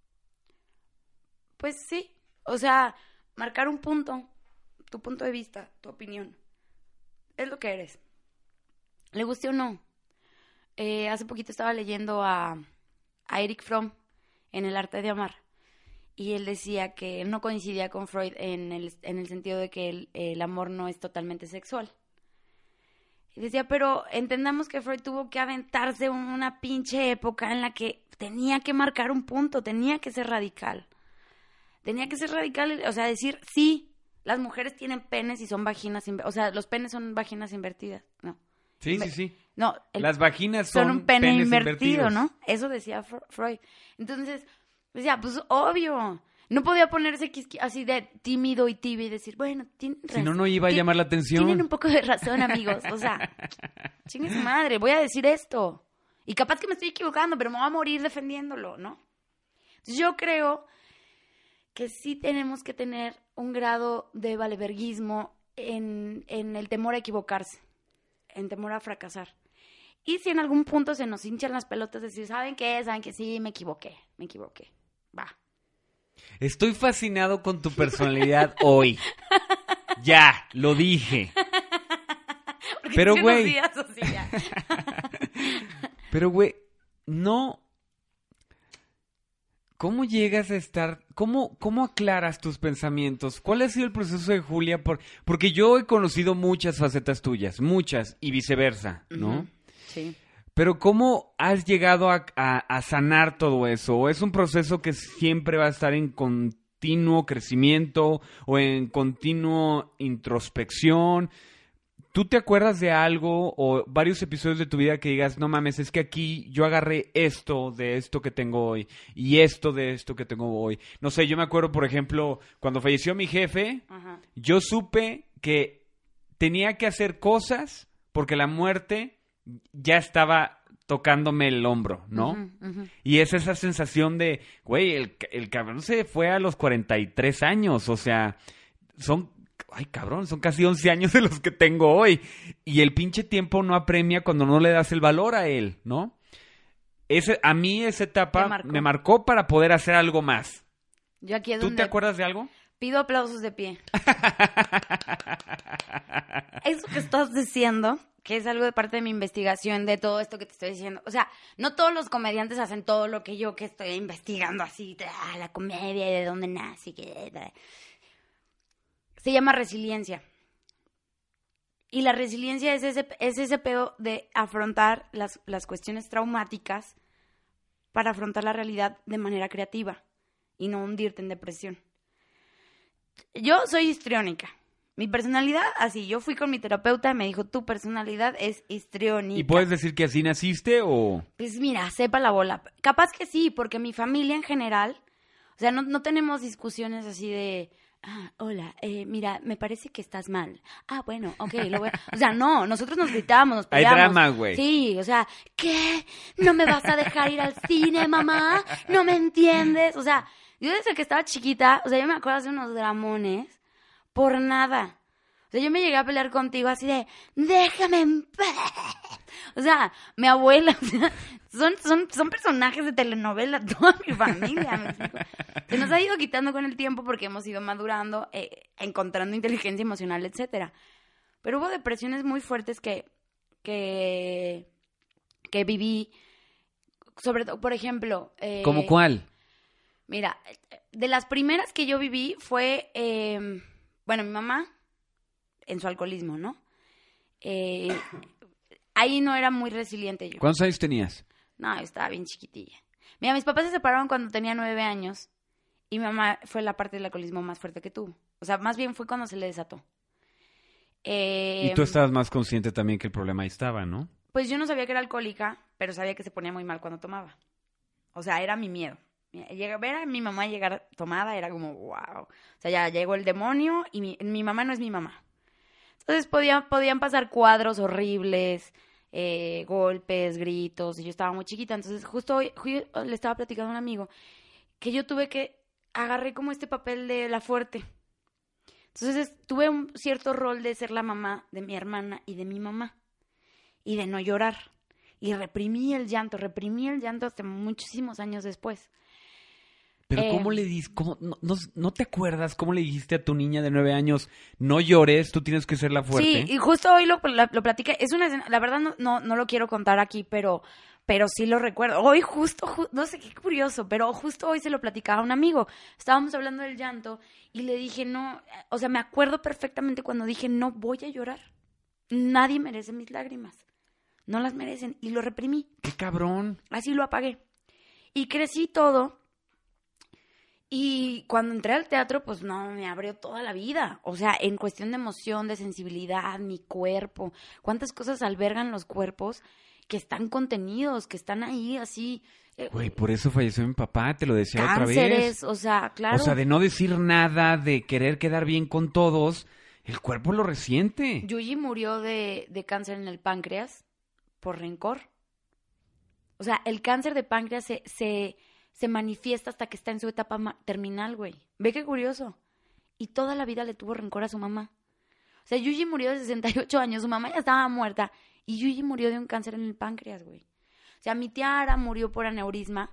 Pues sí. O sea, marcar un punto. Tu punto de vista, tu opinión es lo que eres. Le guste o no. Eh, hace poquito estaba leyendo a, a Eric Fromm en El arte de amar. Y él decía que no coincidía con Freud en el, en el sentido de que el, el amor no es totalmente sexual. Y decía, pero entendamos que Freud tuvo que aventarse una pinche época en la que tenía que marcar un punto, tenía que ser radical. Tenía que ser radical, o sea, decir, sí, las mujeres tienen penes y son vaginas, o sea, los penes son vaginas invertidas, ¿no? Sí, sí, sí. No, las vaginas son, un pene invertido, ¿no? Eso decía Freud. Entonces, decía, pues obvio. No podía ponerse así de tímido y tibio y decir, bueno, tienen Si no, no iba a llamar la atención. Tienen un poco de razón, amigos. O sea, chingue su madre, voy a decir esto. Y capaz que me estoy equivocando, pero me voy a morir defendiéndolo, ¿no? yo creo que sí tenemos que tener un grado de valeverguismo en, en el temor a equivocarse, en temor a fracasar. Y si en algún punto se nos hinchan las pelotas, decir, ¿saben qué? ¿Saben que sí? Me equivoqué, me equivoqué. Va. Estoy fascinado con tu personalidad hoy. Ya, lo dije. Pero, güey. Pero, güey, no ¿Cómo llegas a estar, cómo, cómo aclaras tus pensamientos? ¿Cuál ha sido el proceso de Julia? Por, porque yo he conocido muchas facetas tuyas, muchas, y viceversa, ¿no? Sí. Pero ¿cómo has llegado a, a, sanar todo eso? ¿O es un proceso que siempre va a estar en continuo crecimiento o en continuo introspección? ¿Tú te acuerdas de algo o varios episodios de tu vida que digas, no mames, es que aquí yo agarré esto de esto que tengo hoy y esto de esto que tengo hoy? No sé, yo me acuerdo, por ejemplo, cuando falleció mi jefe, yo supe que tenía que hacer cosas porque la muerte ya estaba tocándome el hombro, ¿no? Y es esa sensación de, güey, el, el cabrón se fue a los 43 años, o sea, son ay cabrón, son casi 11 años de los que tengo hoy. Y el pinche tiempo no apremia cuando no le das el valor a él, ¿no? Ese, a mí esa etapa me marcó para poder hacer algo más. Yo aquí ¿Tú te acuerdas de algo? Pido aplausos de pie. Eso que estás diciendo, que es algo de parte de mi investigación, de todo esto que te estoy diciendo. O sea, no todos los comediantes hacen todo lo que yo que estoy investigando así, ah, la comedia y de dónde nace. Se llama resiliencia. Y la resiliencia es ese, es ese pedo de afrontar las, las cuestiones traumáticas para afrontar la realidad de manera creativa y no hundirte en depresión. Yo soy histriónica. Mi personalidad, así, yo fui con mi terapeuta y me dijo, tu personalidad es histriónica. ¿Y puedes decir que así naciste o...? Pues mira, sepa la bola. Capaz que sí, porque mi familia en general, o sea, no, no tenemos discusiones así de, ah, hola, eh, mira, me parece que estás mal. Ah, bueno, ok, lo voy a... O sea, no, nosotros nos gritamos, nos peleamos. Hay drama, güey. Sí, o sea, ¿qué? ¿No me vas a dejar ir al cine, mamá? ¿No me entiendes? O sea, yo desde que estaba chiquita, o sea, yo me acuerdo de unos dramones por nada. O sea, yo me llegué a pelear contigo así de, déjame en paz. O sea, mi abuela, o sea, son, son, son personajes de telenovela, toda mi familia. Se nos ha ido quitando con el tiempo porque hemos ido madurando, eh, encontrando inteligencia emocional, etcétera. Pero hubo depresiones muy fuertes que, que, que viví. Sobre todo, por ejemplo. Eh, ¿Cómo cuál? Mira, de las primeras que yo viví fue, eh, bueno, mi mamá en su alcoholismo, ¿no? Eh, ahí no era muy resiliente yo. ¿Cuántos años tenías? No, estaba bien chiquitilla. Mira, mis papás se separaron cuando tenía nueve años Y mi mamá fue la parte del alcoholismo más fuerte que tuvo. O sea, más bien fue cuando se le desató. y tú em, estabas más consciente también que el problema ahí estaba, ¿no? Pues yo no sabía que era alcohólica, pero sabía que se ponía muy mal cuando tomaba. O sea, era mi miedo. Ver a mi mamá llegar tomada era como, wow. O sea, ya llegó el demonio y mi, mamá no es mi mamá. Entonces podían, podían pasar cuadros horribles, eh, golpes, gritos, y yo estaba muy chiquita. Entonces justo hoy, le estaba platicando a un amigo que yo tuve que, agarré como este papel de la fuerte. Entonces tuve un cierto rol de ser la mamá de mi hermana y de mi mamá y de no llorar. Y reprimí el llanto, reprimí el llanto hasta muchísimos años después. Pero ¿cómo em, le dices? no, no, te acuerdas cómo le dijiste a tu niña de nueve años, no llores, tú tienes que ser la fuerte? Sí, y justo hoy lo, lo, platiqué. Es una escena, la verdad no, no, no, lo quiero contar aquí, pero, pero sí lo recuerdo. Hoy justo, no sé qué curioso, pero justo hoy se lo platicaba a un amigo. Estábamos hablando del llanto y le dije, no, o sea, me acuerdo perfectamente cuando dije, no voy a llorar. Nadie merece mis lágrimas no las merecen. Y lo reprimí. ¡Qué cabrón! Así lo apagué. Y crecí todo. Y cuando entré al teatro, pues no, me abrió toda la vida. O sea, en cuestión de emoción, de sensibilidad, mi cuerpo. ¿Cuántas cosas albergan los cuerpos que están contenidos, que están ahí así? Eh, Güey, por eso falleció mi papá, te lo decía otra vez. o sea, claro. O sea, de no decir nada, de querer quedar bien con todos, el cuerpo lo resiente. Yuji murió de, de cáncer en el páncreas por rencor. O sea, el cáncer de páncreas se, se, manifiesta hasta que está en su etapa terminal, güey. Ve qué curioso. Y toda la vida le tuvo rencor a su mamá. O sea, Yuji murió de 68 años, su mamá ya estaba muerta y Yuji murió de un cáncer en el páncreas, güey. O sea, mi tía Ara murió por aneurisma.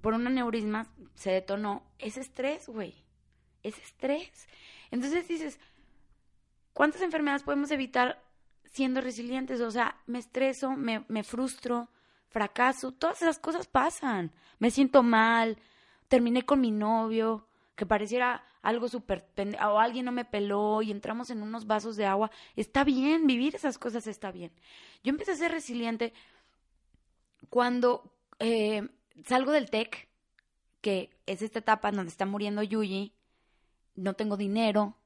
Por un aneurisma se detonó. Es estrés, güey. Es estrés. Entonces dices, ¿cuántas enfermedades podemos evitar siendo resilientes, o sea, me estreso, me, me frustro, fracaso, todas esas cosas pasan. Me siento mal, terminé con mi novio, que pareciera algo súper o alguien no me peló y entramos en unos vasos de agua. Está bien, vivir esas cosas está bien. Yo empecé a ser resiliente cuando eh, salgo del TEC, que es esta etapa en donde está muriendo Yuji, no tengo dinero,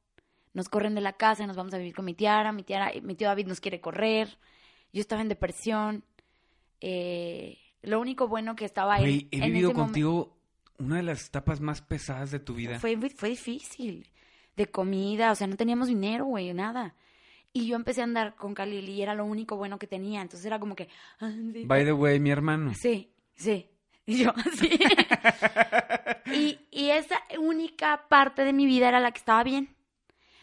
nos corren de la casa, nos vamos a vivir con mi tía, mi tía, mi tío David nos quiere correr, yo estaba en depresión, eh, lo único bueno que estaba ahí. he vivido contigo una de las etapas más pesadas de tu vida. Fue, fue difícil, de comida, o sea, no teníamos dinero, güey, nada. Y yo empecé a andar con Khalil y era lo único bueno que tenía, entonces era como que... By the way, mi hermano. Sí, sí. Y yo, sí. y, y esa única parte de mi vida era la que estaba bien.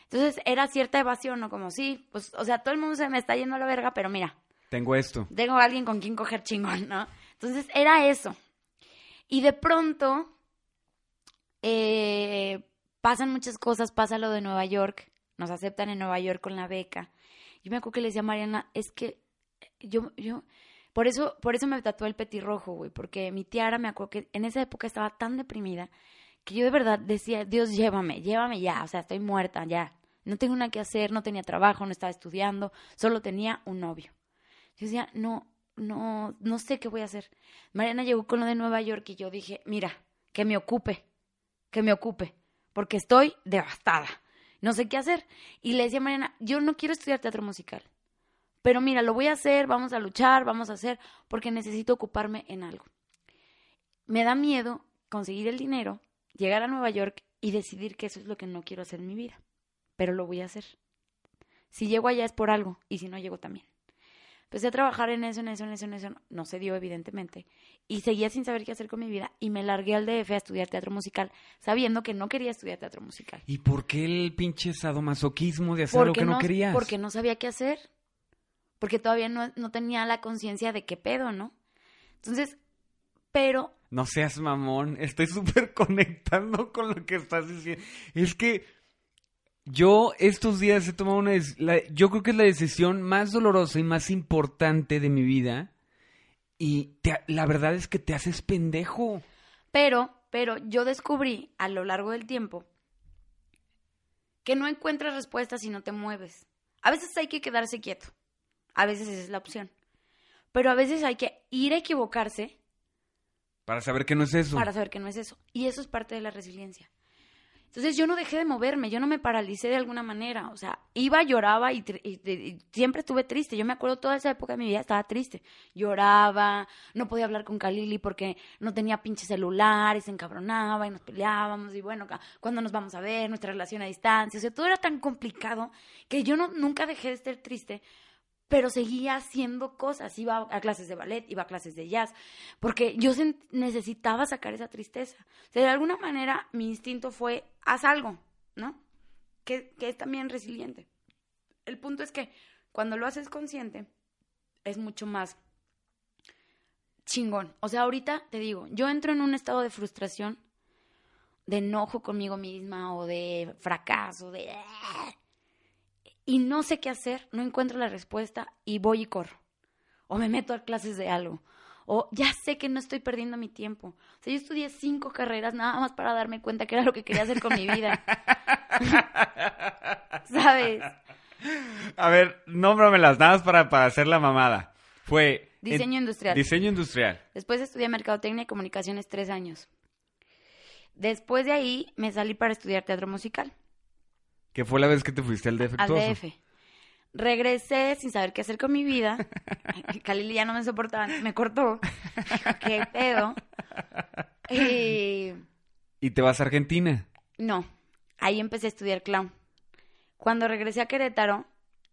Entonces era cierta evasión, ¿no? Como, sí, pues, o sea, todo el mundo se me está yendo a la verga, pero mira. Tengo esto. Tengo a alguien con quien coger chingón, ¿no? Entonces era eso. Y de pronto eh, pasan muchas cosas, pasa lo de Nueva York, nos aceptan en Nueva York con la beca. Yo me acuerdo que le decía a Mariana, es que yo, yo, por eso, por eso me tatué el petirrojo, güey, porque mi tiara me acuerdo que en esa época estaba tan deprimida que yo de verdad decía, Dios, llévame, llévame ya, o sea, estoy muerta ya. No tengo nada que hacer, no tenía trabajo, no estaba estudiando, solo tenía un novio. Yo decía, no, no, no sé qué voy a hacer. Mariana llegó con lo de Nueva York y yo dije, mira, que me ocupe, que me ocupe, porque estoy devastada, no sé qué hacer. Y le decía a Mariana, yo no quiero estudiar teatro musical, pero mira, lo voy a hacer, vamos a luchar, vamos a hacer, porque necesito ocuparme en algo. Me da miedo conseguir el dinero llegar a Nueva York y decidir que eso es lo que no quiero hacer en mi vida, pero lo voy a hacer. Si llego allá es por algo y si no llego también. Empecé a trabajar en eso, en eso, en eso, en eso. No se dio, evidentemente. Y seguía sin saber qué hacer con mi vida. Y me largué al DF a estudiar teatro musical, sabiendo que no quería estudiar teatro musical. ¿Y por qué el pinche sadomasoquismo de hacer lo que no, no, querías? Porque no sabía qué hacer. Porque todavía no, no tenía la conciencia de qué pedo, ¿no? Entonces, pero no seas mamón, estoy súper conectando con lo que estás diciendo. Es que yo estos días he tomado una... yo creo que es la decisión más dolorosa y más importante de mi vida. Y la verdad es que te haces pendejo. Pero, pero yo descubrí a lo largo del tiempo que no encuentras respuestas si no te mueves. A veces hay que quedarse quieto. A veces esa es la opción. Pero a veces hay que ir a equivocarse Para saber que no es eso. Para saber que no es eso. Y eso es parte de la resiliencia. Entonces yo no dejé de moverme, yo no me paralicé de alguna manera. O sea, iba, lloraba y, siempre estuve triste. Yo me acuerdo toda esa época de mi vida estaba triste. Lloraba, no podía hablar con Kalili porque no tenía pinche celular y se encabronaba y nos peleábamos. Y bueno, ¿cuándo nos vamos a ver? Nuestra relación a distancia. O sea, todo era tan complicado que yo no, nunca dejé de estar triste pero seguía haciendo cosas, iba a clases de ballet, iba a clases de jazz, porque yo necesitaba sacar esa tristeza. O sea, de alguna manera mi instinto fue, haz algo, ¿no? Que, que es también resiliente. El punto es que cuando lo haces consciente, es mucho más chingón. O sea, ahorita te digo, yo entro en un estado de frustración, de enojo conmigo misma o de fracaso, de y no sé qué hacer, no encuentro la respuesta y voy y corro. O me meto a clases de algo. O ya sé que no estoy perdiendo mi tiempo. O sea, yo estudié cinco carreras nada más para darme cuenta que era lo que quería hacer con mi vida. ¿Sabes? A ver, nómbramelas, nada más para, para hacer la mamada. Fue... Diseño industrial. Diseño industrial. Después estudié mercadotecnia y comunicaciones tres años. Después de ahí me salí para estudiar teatro musical. ¿Qué fue la vez que te fuiste al DF. Al DF. Regresé sin saber qué hacer con mi vida. Khalil ya no me soportaba, me cortó. ¿Qué pedo? Y... ¿Y te vas a Argentina? No, ahí empecé a estudiar clown. Cuando regresé a Querétaro,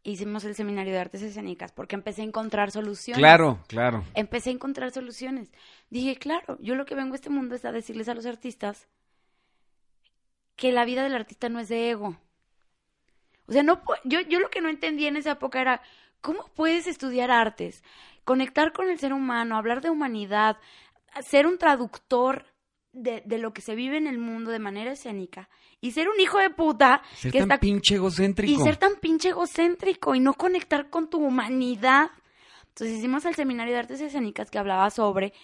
hicimos el seminario de artes escénicas porque empecé a encontrar soluciones. Claro, claro. Empecé a encontrar soluciones. Dije, claro, yo lo que vengo a este mundo es a decirles a los artistas que la vida del artista no es de ego. O sea, no, yo, yo lo que no entendía en esa época era, ¿cómo puedes estudiar artes? Conectar con el ser humano, hablar de humanidad, ser un traductor de, de, lo que se vive en el mundo de manera escénica y ser un hijo de puta. Ser tan pinche egocéntrico. Y ser tan pinche egocéntrico y no conectar con tu humanidad. Entonces hicimos el seminario de artes escénicas que hablaba sobre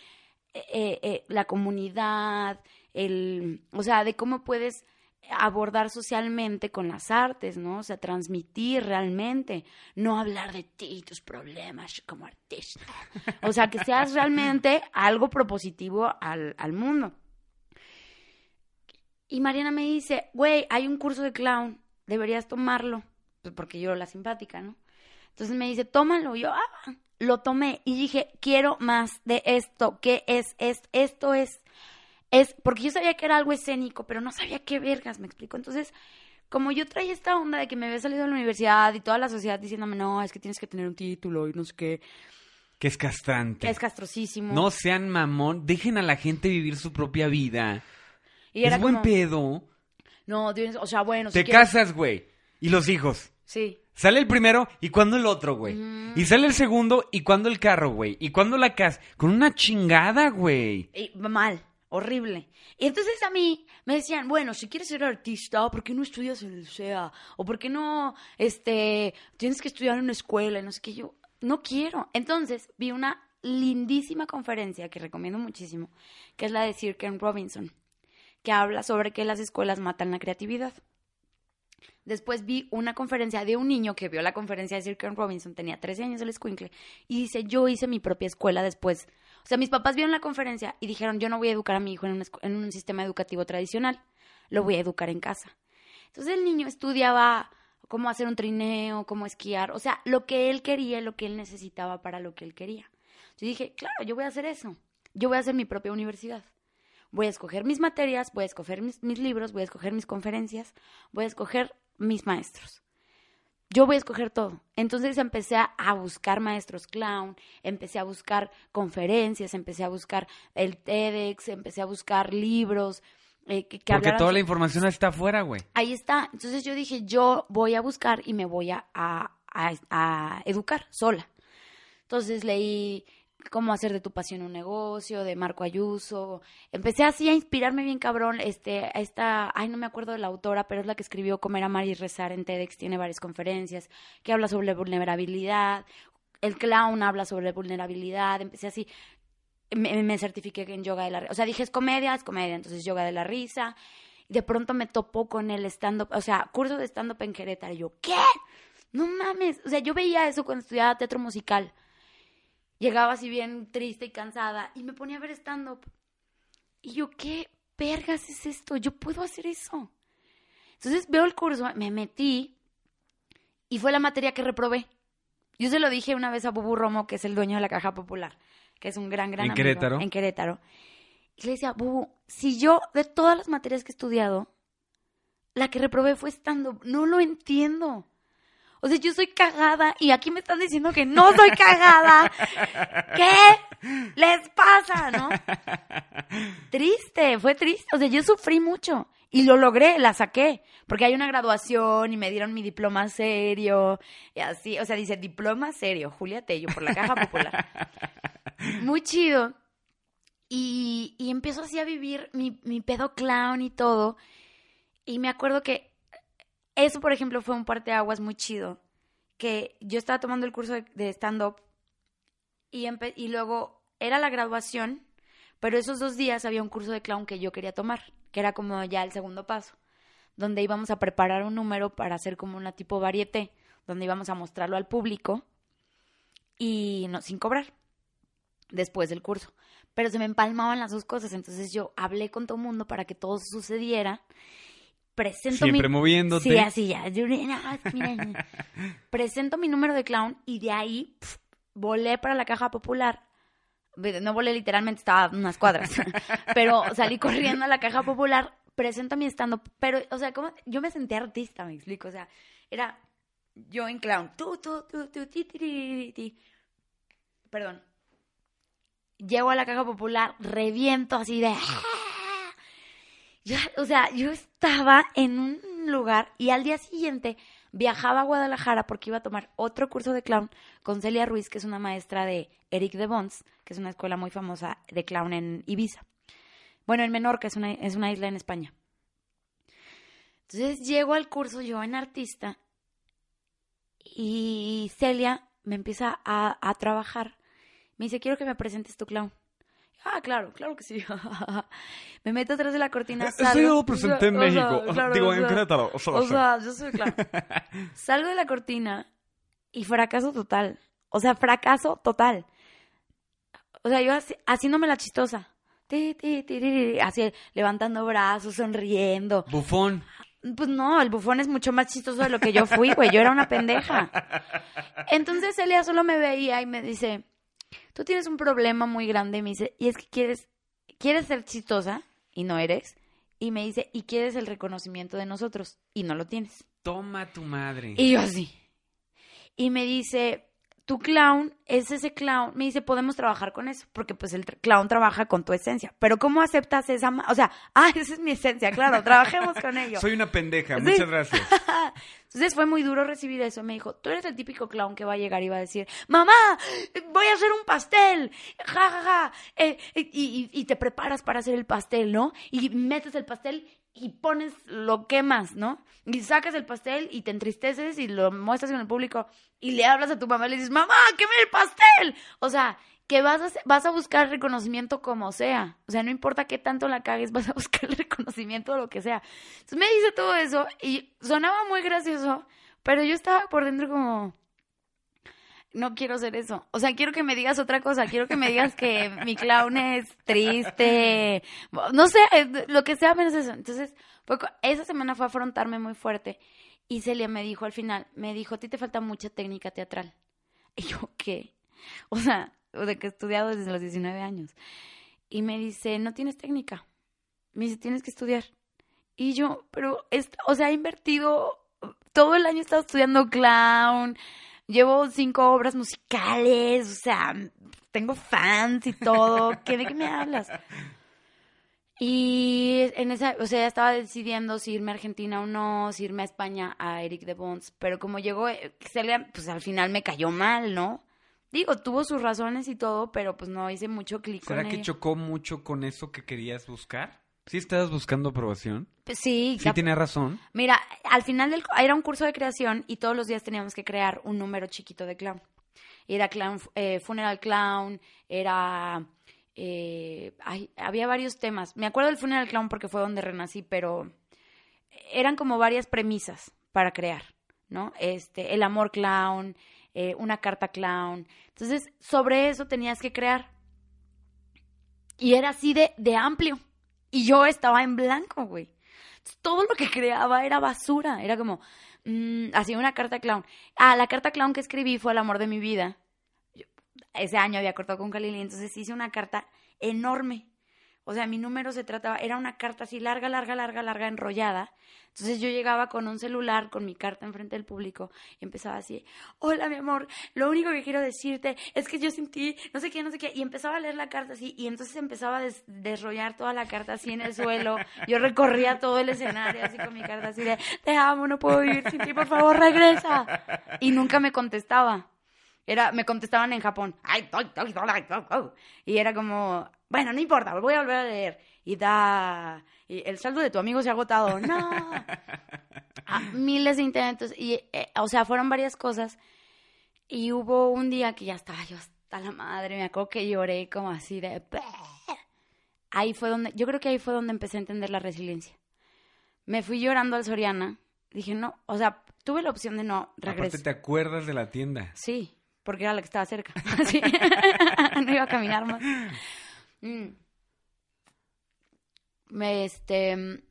eh, eh, eh, la comunidad, el, o sea, de cómo puedes abordar socialmente con las artes, ¿no? O sea, transmitir realmente, no hablar de ti y tus problemas como artista. O sea, que seas realmente algo propositivo al, al mundo. Y Mariana me dice, güey, hay un curso de clown, deberías tomarlo, pues porque yo la simpática, ¿no? Entonces me dice, tómalo. Yo, ah, lo tomé y dije, quiero más de esto. ¿Qué es esto? Esto es es porque yo sabía que era algo escénico, pero no sabía qué vergas, me explico. Entonces, como yo traía esta onda de que me había salido de la universidad y toda la sociedad diciéndome, no, es que tienes que tener un título y no sé qué. Que es castrante. Que es castrosísimo. No sean mamón, dejen a la gente vivir su propia vida. Y era es buen pedo. No, o sea, bueno. Te casas, güey. Y los hijos. Sí. Sale el primero y cuando el otro, güey. Y sale el segundo y cuando el carro, güey. Y cuando la casa. Con una chingada, güey. mal horrible. Y entonces a mí me decían, bueno, si quieres ser artista, ¿por qué no estudias en el SEA? ¿O por qué no, este, tienes que estudiar en una escuela? Y no sé qué, yo no quiero. Entonces vi una lindísima conferencia que recomiendo muchísimo, que es la de Sir Ken Robinson, que habla sobre que las escuelas matan la creatividad. Después vi una conferencia de un niño que vio la conferencia de Sir Ken Robinson, tenía 13 años el escuincle, y dice, yo hice mi propia escuela después sea, mis papás vieron la conferencia y dijeron, yo no voy a educar a mi hijo en un, sistema educativo tradicional, lo voy a educar en casa. Entonces el niño estudiaba cómo hacer un trineo, cómo esquiar, o sea, lo que él quería, lo que él necesitaba para lo que él quería. Yo dije, claro, yo voy a hacer eso, yo voy a hacer mi propia universidad. Voy a escoger mis materias, voy a escoger mis libros, voy a escoger mis conferencias, voy a escoger mis maestros yo voy a escoger todo. Entonces empecé a buscar maestros clown, empecé a buscar conferencias, empecé a buscar el TEDx, empecé a buscar libros. Eh, que, Porque toda la información está afuera, güey. Ahí está. Entonces yo dije, yo voy a buscar y me voy a, a educar sola. Entonces leí cómo hacer de tu pasión un negocio, de Marco Ayuso. Empecé así a inspirarme bien cabrón, este, a esta, ay, no me acuerdo de la autora, pero es la que escribió Comer, Amar y Rezar en TEDx, tiene varias conferencias, que habla sobre vulnerabilidad, el clown habla sobre vulnerabilidad, empecé así, me, me certifiqué en yoga de la risa, o sea, dije, es comedia, es comedia, entonces yoga de la risa, de pronto me topó con el stand-up, o sea, curso de stand-up en Querétaro, yo, ¿qué? No mames, o sea, yo veía eso cuando estudiaba teatro musical, llegaba así bien triste y cansada y me ponía a ver stand-up. Y yo, ¿qué vergas es esto? Yo puedo hacer eso. Entonces veo el curso, me metí y fue la materia que reprobé. Yo se lo dije una vez a Bubu Romo, que es el dueño de la Caja Popular, que es un gran, gran ¿En amigo. Querétaro? En Querétaro. Y le decía, Bubu, si yo, de todas las materias que he estudiado, la que reprobé fue estando, no lo entiendo. O sea, yo soy cagada y aquí me están diciendo que no soy cagada. ¿Qué les pasa, no? Triste, fue triste. O sea, yo sufrí mucho y lo logré, la saqué. Porque hay una graduación y me dieron mi diploma serio y así. O sea, dice diploma serio, Julia Tello, por la Caja Popular. Muy chido. Y, y empiezo así a vivir mi, mi pedo clown y todo. Y me acuerdo que eso, por ejemplo, fue un parteaguas muy chido. Que yo estaba tomando el curso de, stand-up y, y luego era la graduación, pero esos dos días había un curso de clown que yo quería tomar, que era como ya el segundo paso, donde íbamos a preparar un número para hacer como una tipo varieté, donde íbamos a mostrarlo al público y no, sin cobrar después del curso. Pero se me empalmaban las dos cosas, entonces yo hablé con todo el mundo para que todo sucediera. Presento Siempre mi... moviéndote. Sí, así ya. Presento mi número de clown y de ahí pf, volé para la caja popular. No volé literalmente, estaba a unas cuadras. Pero salí corriendo a la caja popular, presento mi stand Pero, o sea, como yo me sentía artista, me explico. O sea, era yo en clown. Ti, ti, ti, ti. Perdón. Llego a la caja popular, reviento así de. Yo, o sea, yo estaba en un lugar y al día siguiente viajaba a Guadalajara porque iba a tomar otro curso de clown con Celia Ruiz, que es una maestra de Eric de Bons, que es una escuela muy famosa de clown en Ibiza. Bueno, en Menorca, es una, es una isla en España. Entonces llego al curso yo en artista y Celia me empieza a, a trabajar. Me dice, quiero que me presentes tu clown. Ah, claro, claro que sí. me meto atrás de la cortina. Eso yo lo presenté en o sea, México. claro, Digo, o en Querétaro. O sea, o yo soy claro. Salgo de la cortina y fracaso total. O sea, fracaso total. O sea, yo así, haciéndome la chistosa. Ti, ti, ti, ti, ti, Así, levantando brazos, sonriendo. Bufón. Pues no, el bufón es mucho más chistoso de lo que yo fui, güey. Yo era una pendeja. Entonces Elia solo me veía y me dice, tú tienes un problema muy grande. Me dice, y es que quieres, quieres ser chistosa y no eres. Y me dice, y quieres el reconocimiento de nosotros y no lo tienes. Toma tu madre. Y yo así. Y me dice, tu clown es ese clown. Me dice, podemos trabajar con eso, porque pues el clown trabaja con tu esencia. Pero ¿cómo aceptas esa? O sea, ah, esa es mi esencia, claro, trabajemos con ello. Soy una pendeja. Sí. Muchas gracias. Entonces fue muy duro recibir eso. Me dijo, tú eres el típico clown que va a llegar y va a decir, mamá, voy a hacer un pastel, ja, ja, ja. Eh, eh, y, te preparas para hacer el pastel, ¿no? Y metes el pastel y pones, lo quemas, ¿no? Y sacas el pastel y te entristeces y lo muestras con el público y le hablas a tu mamá y le dices, mamá, queme el pastel. O sea, que vas a, vas a buscar reconocimiento como sea. O sea, no importa qué tanto la cagues, vas a buscar el reconocimiento de lo que sea. Entonces me dice todo eso y sonaba muy gracioso, pero yo estaba por dentro como, no quiero hacer eso. O sea, quiero que me digas otra cosa. Quiero que me digas que mi clown es triste. No sé, eh, lo que sea menos eso. Entonces, esa semana fue a afrontarme muy fuerte. Y Celia me dijo al final, me dijo, a ti te falta mucha técnica teatral. Y yo, ¿qué? O sea, de que he estudiado desde los 19 años. Y me dice, no tienes técnica. Me dice, tienes que estudiar. Y yo, pero, es, o sea, he invertido, todo el año he estado estudiando clown, llevo cinco obras musicales, o sea, tengo fans y todo. ¿Qué, ¿De qué me hablas? Y en esa, o sea, estaba decidiendo si irme a Argentina o no, si irme a España a Eric de Bons, pero como llegó eh, pues al final me cayó mal, ¿no? Digo, tuvo sus razones y todo, pero pues no hice mucho clic con ¿Será que ella. chocó mucho con eso que querías buscar? ¿Sí estabas buscando aprobación? Pues sí, Sí tenía razón. Mira, al final del, era un curso de creación y todos los días teníamos que crear un número chiquito de clown. Era clown, eh, funeral clown, era, eh, ay, había varios temas. Me acuerdo del funeral clown porque fue donde renací, pero eran como varias premisas para crear, ¿no? Este, el amor clown, eh, una carta clown. Entonces, sobre eso tenías que crear. Y era así de, de amplio. Y yo estaba en blanco, güey. todo lo que creaba era basura. Era como, mm, hacía una carta clown. Ah, la carta clown que escribí fue el amor de mi vida. ese año había cortado con Kalili, entonces hice una carta enorme. O sea, mi número se trataba, era una carta así larga, larga, larga, larga, enrollada. Entonces yo llegaba con un celular, con mi carta enfrente del público, y empezaba así, hola mi amor, lo único que quiero decirte es que yo sentí, no sé qué, no sé qué, y empezaba a leer la carta así, y entonces empezaba a des desrollar toda la carta así en el suelo. Yo recorría todo el escenario así con mi carta así de, te amo, no puedo vivir sin ti, por favor, regresa. Y nunca me contestaba. Era, me contestaban en Japón. Y era como, bueno, no importa, voy a volver a leer. Y da, y el saldo de tu amigo se ha agotado. No. Ah, miles de intentos. Y, eh, o sea, fueron varias cosas. Y hubo un día que ya estaba yo hasta la madre. Me acuerdo que lloré como así de. Ahí fue donde, yo creo que ahí fue donde empecé a entender la resiliencia. Me fui llorando al Soriana. Dije, no, o sea, tuve la opción de no regresar. ¿te acuerdas de la tienda? Sí porque era la que estaba cerca. no iba a caminar más. Mm. Este,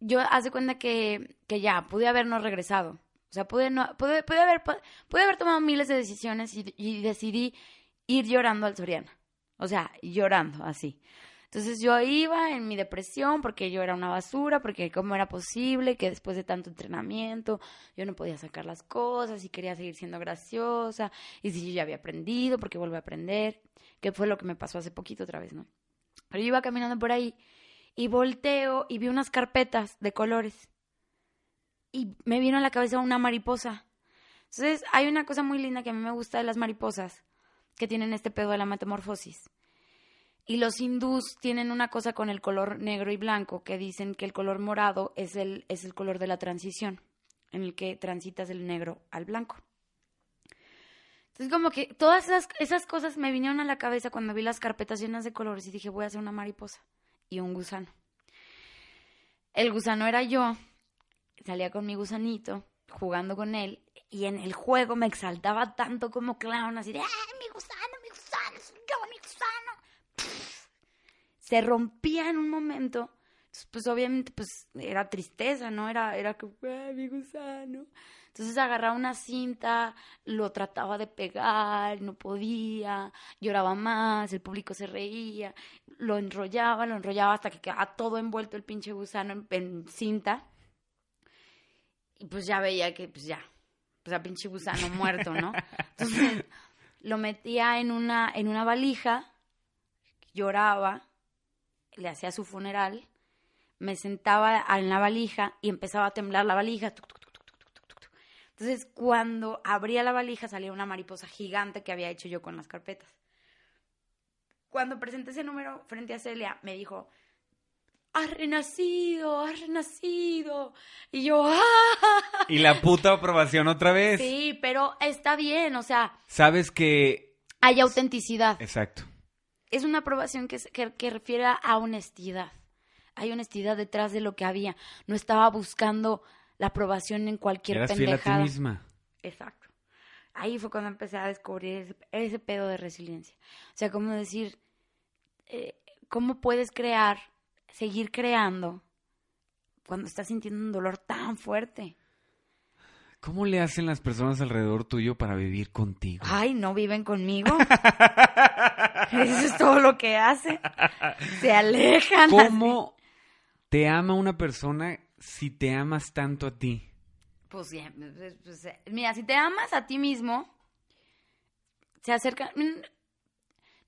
yo hace cuenta que, que ya, pude habernos regresado. O sea, pude, no, pude, pude, haber, pude haber tomado miles de decisiones y, y decidí ir llorando al Soriana. O sea, llorando, así. Entonces yo iba en mi depresión porque yo era una basura, porque cómo era posible que después de tanto entrenamiento yo no podía sacar las cosas y quería seguir siendo graciosa y si yo ya había aprendido, porque vuelvo a aprender, que fue lo que me pasó hace poquito otra vez, ¿no? Pero yo iba caminando por ahí y volteo y vi unas carpetas de colores y me vino a la cabeza una mariposa. Entonces hay una cosa muy linda que a mí me gusta de las mariposas que tienen este pedo de la metamorfosis y los hindús tienen una cosa con el color negro y blanco, que dicen que el color morado es el, es el color de la transición, en el que transitas del negro al blanco. Entonces, como que todas esas, esas cosas me vinieron a la cabeza cuando vi las carpetas llenas de colores y dije, voy a hacer una mariposa y un gusano. El gusano era yo, salía con mi gusanito, jugando con él, y en el juego me exaltaba tanto como clown, así de, ¡ay, mi gusano, mi gusano, yo, mi gusano! Se rompía en un momento. pues obviamente, pues era tristeza, ¿no? Era, era que, mi gusano. Entonces agarraba una cinta, lo trataba de pegar, no podía, lloraba más, el público se reía, lo enrollaba, lo enrollaba hasta que quedaba todo envuelto el pinche gusano en, en cinta. Y pues ya veía que, pues ya, pues a pinche gusano muerto, ¿no? Entonces lo metía en una, en una valija, lloraba, le hacía su funeral, me sentaba en la valija y empezaba a temblar la valija. Entonces, cuando abría la valija salía una mariposa gigante que había hecho yo con las carpetas. Cuando presenté ese número frente a Celia, me dijo, has renacido, has renacido. Y yo, ¡ah! Y la puta aprobación otra vez. Sí, pero está bien, o sea. Sabes que... Hay autenticidad. Exacto es una aprobación que, que, refiere a honestidad. Hay honestidad detrás de lo que había. No estaba buscando la aprobación en cualquier Eras pendejada. Fiel a ti misma. Exacto. Ahí fue cuando empecé a descubrir ese, pedo de resiliencia. O sea, cómo decir, eh, cómo puedes crear, seguir creando cuando estás sintiendo un dolor tan fuerte. ¿Cómo le hacen las personas alrededor tuyo para vivir contigo? Ay, no viven conmigo. Eso es todo lo que hacen. Se alejan. ¿Cómo te ama una persona si te amas tanto a ti? Pues, pues, pues, mira, si te amas a ti mismo, se acerca. Mm,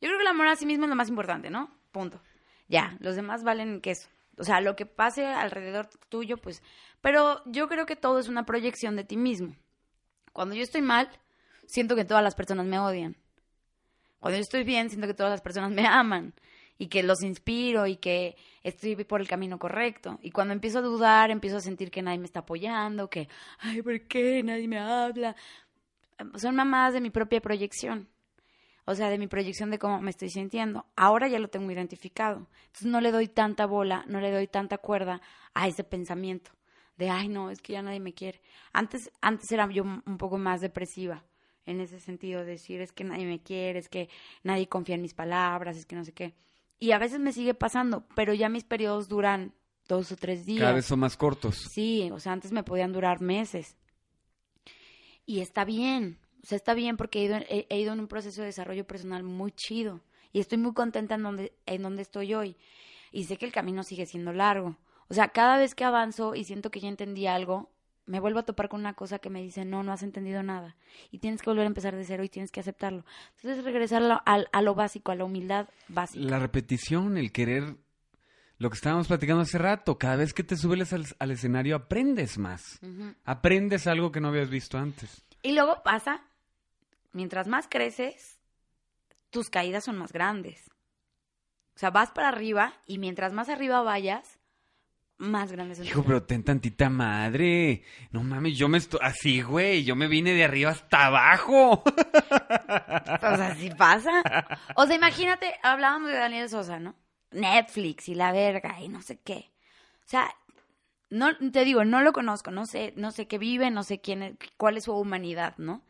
yo creo que el amor a sí mismo es lo más importante, ¿no? Punto. Ya, los demás valen queso. O sea, lo que pase alrededor tuyo, pues... Pero yo creo que todo es una proyección de ti mismo. Cuando yo estoy mal, siento que todas las personas me odian. Cuando yo estoy bien, siento que todas las personas me aman y que los inspiro y que estoy por el camino correcto. Y cuando empiezo a dudar, empiezo a sentir que nadie me está apoyando, que, ay, ¿por qué nadie me habla? Son mamadas de mi propia proyección o sea, de mi proyección de cómo me estoy sintiendo. Ahora ya lo tengo identificado. Entonces no le doy tanta bola, no le doy tanta cuerda a ese pensamiento de, ay, no, es que ya nadie me quiere. Antes, antes era yo un poco más depresiva en ese sentido, decir, es que nadie me quiere, es que nadie confía en mis palabras, es que no sé qué. Y a veces me sigue pasando, pero ya mis periodos duran dos o tres días. Cada vez son más cortos. Sí, o sea, antes me podían durar meses. Y está bien, o sea, está bien porque he ido, he, ido en un proceso de desarrollo personal muy chido. Y estoy muy contenta en donde, en donde estoy hoy. Y sé que el camino sigue siendo largo. O sea, cada vez que avanzo y siento que ya entendí algo, me vuelvo a topar con una cosa que me dice, no, no has entendido nada. Y tienes que volver a empezar de cero y tienes que aceptarlo. Entonces, regresar a, a lo básico, a la humildad básica. La repetición, el querer, lo que estábamos platicando hace rato, cada vez que te subes al, escenario aprendes más. Aprendes algo que no habías visto antes. Y luego pasa, mientras más creces, tus caídas son más grandes. O sea, vas para arriba y mientras más arriba vayas, más grandes. Hijo, pero ten tantita madre. No mames, yo me estoy así, güey. Yo me vine de arriba hasta abajo. O sea, sí pasa. O sea, imagínate, hablábamos de Daniel Sosa, ¿no? Netflix y la verga y no sé qué. O sea, no te digo, no lo conozco, no sé, no sé qué vive, no sé quién es, cuál es su humanidad, ¿no?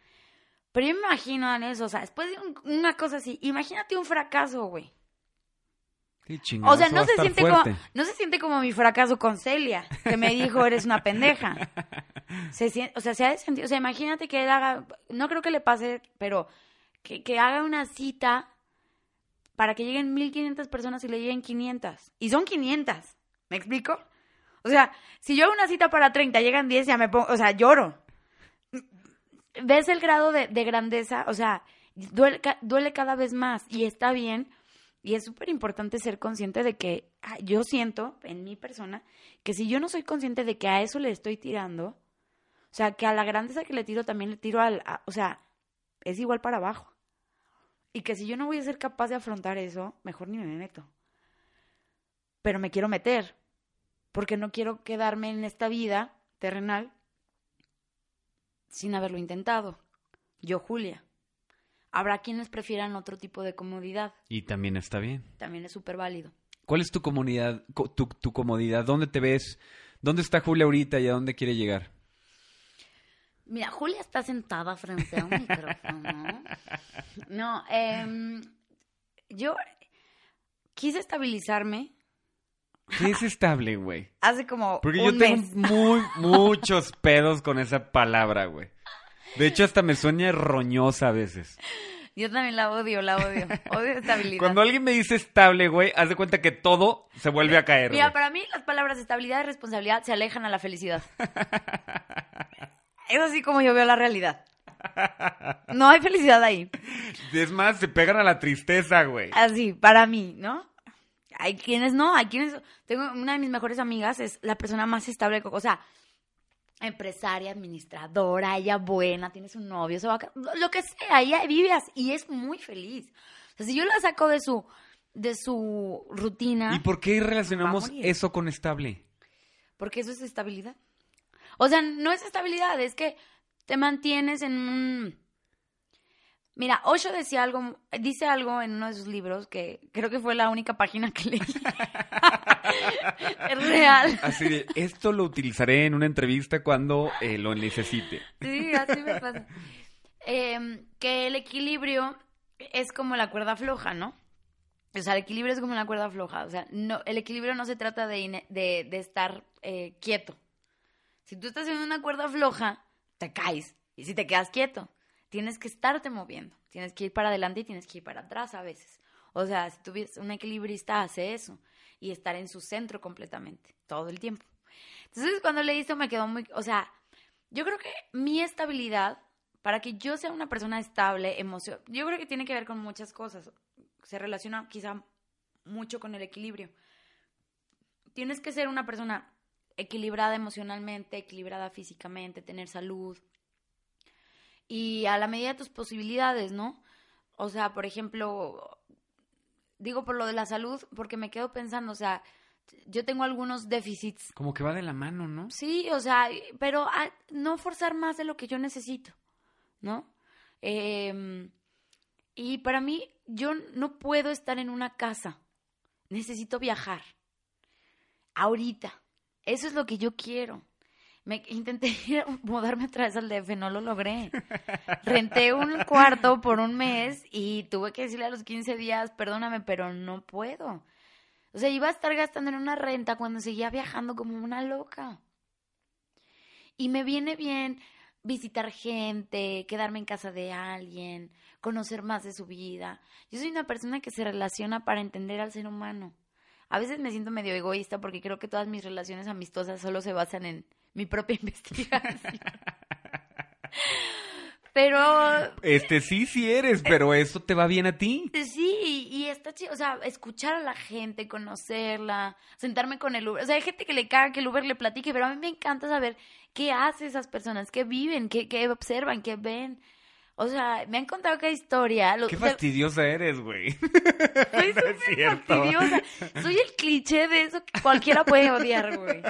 Pero yo me imagino a Daniel Sosa, después de una cosa así, imagínate un fracaso, güey o sea, no se, siente como, no se siente como mi fracaso con Celia, que me dijo, eres una pendeja. Se o sea, se ha sentido, o sea, imagínate que él haga, no creo que le pase, pero que, que haga una cita para que lleguen 1500 personas y le lleguen 500. Y son 500, ¿me explico? O sea, si yo hago una cita para 30, llegan 10, ya me pongo, o sea, lloro. ¿Ves el grado de, de grandeza? O sea, duele, duele cada vez más y está bien y es súper importante ser consciente de que ah, yo siento en mi persona que si yo no soy consciente de que a eso le estoy tirando, o sea, que a la grandeza que le tiro también le tiro al, o sea, es igual para abajo. Y que si yo no voy a ser capaz de afrontar eso, mejor ni me meto. Pero me quiero meter, porque no quiero quedarme en esta vida terrenal sin haberlo intentado. Yo, Julia. Habrá quienes prefieran otro tipo de comodidad. Y también está bien. También es súper válido. ¿Cuál es tu comunidad, tu, comodidad? ¿Dónde te ves? ¿Dónde está Julia ahorita y a dónde quiere llegar? Mira, Julia está sentada frente a un micrófono. No, eh, yo quise estabilizarme. ¿Qué es estable, güey? Hace como. Porque yo tengo muy, muchos pedos con esa palabra, güey. De hecho, hasta me sueña roñosa a veces. Yo también la odio, la odio. Odio estabilidad. Cuando alguien me dice estable, güey, haz de cuenta que todo se vuelve a caer. Mira, para mí las palabras estabilidad y responsabilidad se alejan a la felicidad. es así como yo veo la realidad. No hay felicidad ahí. Es más, se pegan a la tristeza, güey. Así, para mí, ¿no? Hay quienes no, hay quienes... Tengo una de mis mejores amigas, es la persona más estable, o sea, empresaria, administradora, ella buena, tiene su novio, se va lo que sea, ella vive así y es muy feliz. O sea, si yo la saco de su de su rutina. ¿Y por qué relacionamos eso con estable? Porque eso es estabilidad. O sea, no es estabilidad, es que te mantienes en un Mira, Osho decía algo, dice algo en uno de sus libros que creo que fue la única página que leí. es real. Así de, esto lo utilizaré en una entrevista cuando eh, lo necesite. Sí, así me pasa. Em, que el equilibrio es como la cuerda floja, ¿no? O sea, el equilibrio es como la cuerda floja. O sea, no, el equilibrio no se trata de, de, estar eh, quieto. Si tú estás en una cuerda floja, te caes. Y si te quedas quieto, tienes que estarte moviendo. Tienes que ir para adelante y tienes que ir para atrás a veces. O sea, si tuvieras un equilibrista hace eso y estar en su centro completamente, todo el tiempo. Entonces, cuando leí esto me quedó muy, o sea, yo creo que mi estabilidad, para que yo sea una persona estable, emoción, yo creo que tiene que ver con muchas cosas. Se relaciona quizá mucho con el equilibrio. Tienes que ser una persona equilibrada emocionalmente, equilibrada físicamente, tener salud, y a la medida de tus posibilidades, ¿no? O sea, por ejemplo, digo por lo de la salud, porque me quedo pensando, o sea, yo tengo algunos déficits. Como que va de la mano, ¿no? Sí, o sea, pero no forzar más de lo que yo necesito, ¿no? Em, y para mí, yo no puedo estar en una casa. Necesito viajar. Ahorita. Eso es lo que yo quiero. Me intenté mudarme otra vez al DF, no lo logré. Renté un cuarto por un mes y tuve que decirle a los 15 días, perdóname, pero no puedo. O sea, iba a estar gastando en una renta cuando seguía viajando como una loca. Y me viene bien visitar gente, quedarme en casa de alguien, conocer más de su vida. Yo soy una persona que se relaciona para entender al ser humano. A veces me siento medio egoísta porque creo que todas mis relaciones amistosas solo se basan en mi propia investigación. pero... Este sí, sí eres, pero eso te va bien a ti. Sí, y está chido, o sea, escuchar a la gente, conocerla, sentarme con el Uber. O sea, hay gente que le caga que el Uber le platique, pero a mí me encanta saber qué hace esas personas, qué viven, qué, qué observan, qué ven. O sea, me han contado que historia. Qué fastidiosa eres, güey. Soy súper fastidiosa. Soy el cliché de eso que cualquiera puede odiar, güey.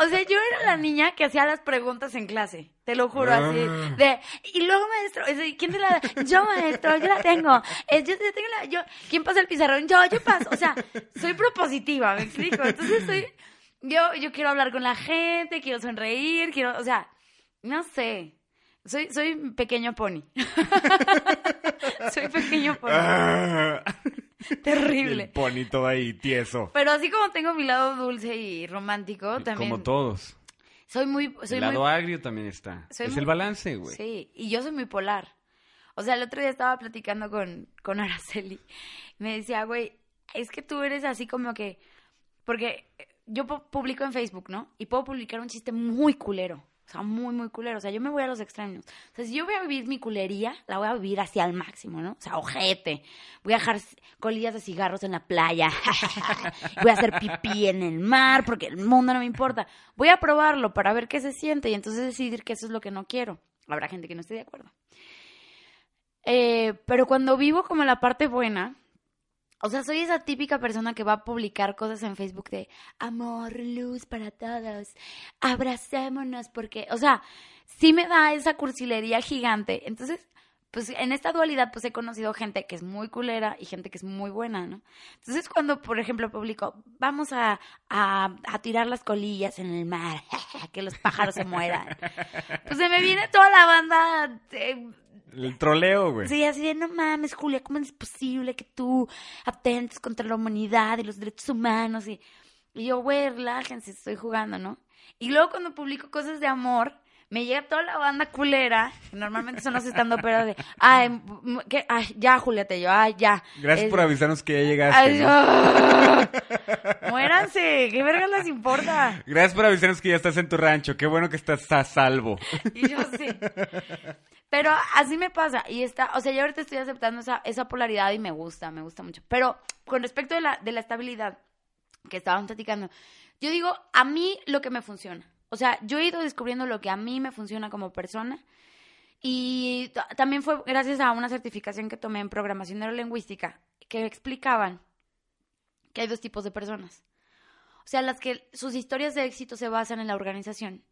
O sea, yo era la niña que hacía las preguntas en clase. Te lo juro, así. Ah. De, y luego, maestro, ¿quién te la da? Yo, maestro, yo la tengo. yo, tengo la, yo, ¿quién pasa el pizarrón? Yo, yo paso. O sea, soy propositiva, ¿me explico? Entonces soy, yo, yo quiero hablar con la gente, quiero sonreír, quiero, o sea, no sé. Soy, soy pequeño pony. soy pequeño pony. Terrible. El pony todo ahí tieso. Pero así como tengo mi lado dulce y romántico, también. Como todos. Soy muy. Soy el lado agrio también está. es el balance, güey. Sí, y yo soy muy polar. O sea, el otro día estaba platicando con, con Araceli. Me decía, güey, es que tú eres así como que. Porque yo publico en Facebook, ¿no? Y puedo publicar un chiste muy culero. O sea, muy, muy culero. O sea, yo me voy a los extremos. O sea, si yo voy a vivir mi culería, la voy a vivir así al máximo, ¿no? O sea, ojete. Voy a dejar colillas de cigarros en la playa. voy a hacer pipí en el mar porque el mundo no me importa. Voy a probarlo para ver qué se siente y entonces decidir que eso es lo que no quiero. Habrá gente que no esté de acuerdo. Eh, pero cuando vivo como la parte buena, o sea, soy esa típica persona que va a publicar cosas en Facebook de amor, luz para todos, abracémonos, porque, o sea, sí me da esa cursilería gigante. Entonces, pues en esta dualidad, pues he conocido gente que es muy culera y gente que es muy buena, ¿no? Entonces, cuando, por ejemplo, publico, vamos a, a, tirar las colillas en el mar, que los pájaros se mueran, pues se me viene toda la banda. El troleo, güey. Sí, así de, no mames, Julia, ¿cómo es posible que tú atentes contra la humanidad y los derechos humanos? Y, y yo, güey, relájense, estoy jugando, ¿no? Y luego cuando publico cosas de amor, me llega toda la banda culera, que normalmente son los estando pero de, ay, ¿qué? ay, ya, Julieta, yo, ay, ya. Gracias por avisarnos que ya llegaste. Muéranse, ¿qué verga les importa? Gracias por avisarnos que ya estás en tu rancho, qué bueno que estás a salvo. Y yo sí. Pero así me pasa, y está, o sea, yo ahorita estoy aceptando esa, esa polaridad y me gusta, me gusta mucho. Pero con respecto de la, de la estabilidad que estaban platicando, yo digo, a mí lo que me funciona. O sea, yo he ido descubriendo lo que a mí me funciona como persona. Y también fue gracias a una certificación que tomé en programación neurolingüística que explicaban que hay dos tipos de personas. O sea, las que sus historias de éxito se basan en la organización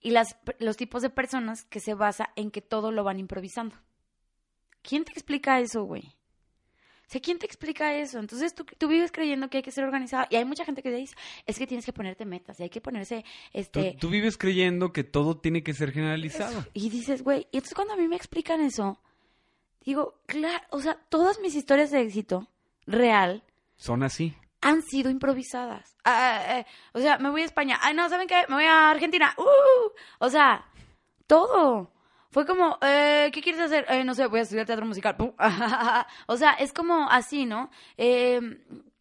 y las, los tipos de personas que se basa en que todo lo van improvisando. ¿Quién te explica eso, güey? O sea, ¿quién te explica eso? Entonces tú, tú, vives creyendo que hay que ser organizado. Y hay mucha gente que dice, es que tienes que ponerte metas, y hay que ponerse, este... Tú, vives creyendo que todo tiene que ser generalizado. Y dices, güey, y entonces cuando a mí me explican eso, digo, claro, o sea, todas mis historias de éxito real... Son así han sido improvisadas. Ah, ah, eh, o sea, me voy a España. Ay, no, ¿saben qué? Me voy a Argentina. Uh, o sea, todo. Fue como, eh, ¿qué quieres hacer? Eh, no sé, voy a estudiar teatro musical. o sea, es como así, ¿no?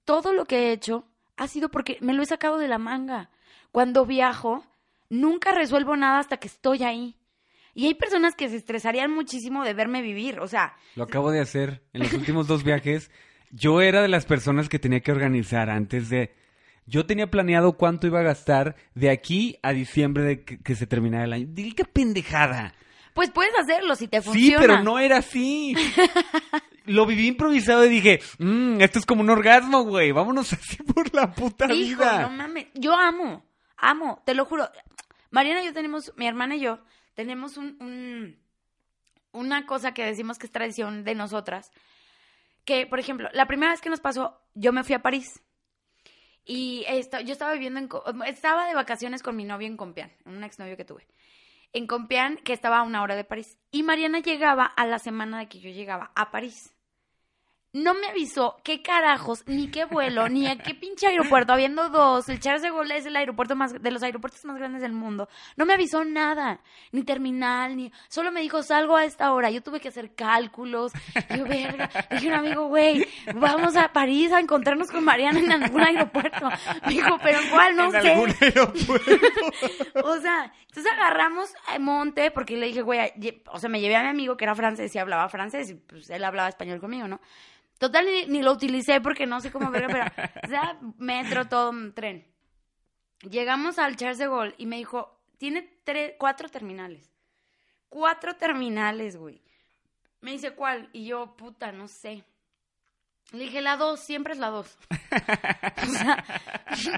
todo lo que he hecho ha sido porque me lo he sacado de la manga. Cuando viajo, nunca resuelvo nada hasta que estoy ahí. Y hay personas que se estresarían muchísimo de verme vivir, o sea... Lo acabo de hacer en los últimos dos viajes. Yo era de las personas que tenía que organizar antes de... Yo tenía planeado cuánto iba a gastar de aquí a diciembre de que, se terminara el año. Qué pendejada. Pues puedes hacerlo si te funciona. Sí, pero no era así. Lo viví improvisado y dije, mmm, esto es como un orgasmo, güey. Vámonos así por la puta Hijo, vida. no mames. Yo amo, amo, te lo juro. Mariana y yo tenemos, mi hermana y yo, tenemos un, un, una cosa que decimos que es tradición de nosotras, que, por ejemplo, la primera vez que nos pasó, yo me fui a París. Y esto, yo estaba viviendo en... Estaba de vacaciones con mi novio en Compián, un exnovio que tuve. En Compián, que estaba a una hora de París. Y Mariana llegaba a la semana de que yo llegaba a París no me avisó qué carajos, ni qué vuelo, ni a qué pinche aeropuerto, habiendo dos, el Charles de Gaulle es el aeropuerto más, de los aeropuertos más grandes del mundo. No me avisó nada, ni terminal, ni, solo me dijo, salgo a esta hora. Yo tuve que hacer cálculos. Yo, verga, dije un amigo, güey, vamos a París a encontrarnos con Mariana en algún aeropuerto. Me dijo, pero ¿cuál? No ¿En algún aeropuerto? o sea, entonces agarramos a Monte, porque le dije, güey, o sea, me llevé a mi amigo que era francés y hablaba francés, y pues él hablaba español conmigo, ¿no? Total, ni, lo utilicé porque no sé cómo verlo, pero, o sea, metro, todo, tren. Llegamos al Charles de Gaulle y me dijo, tiene tres, cuatro terminales. Cuatro terminales, güey. Me dice, ¿cuál? Y yo, puta, no sé. Le dije, la dos, siempre es la dos. o sea,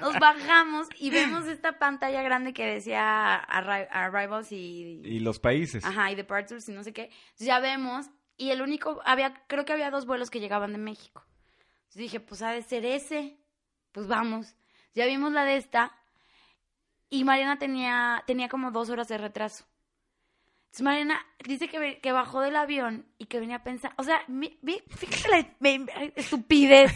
nos bajamos y vemos esta pantalla grande que decía Arrivals y... Y los países. Ajá, y Departures y no sé qué. ya vemos y el único, había, creo que había dos vuelos que llegaban de México. Entonces dije, pues ha de ser ese. Pues vamos. Ya vimos la de esta. Y Mariana tenía, tenía como dos horas de retraso. Entonces Mariana dice que, que bajó del avión y que venía a pensar, o sea, fíjate la estupidez.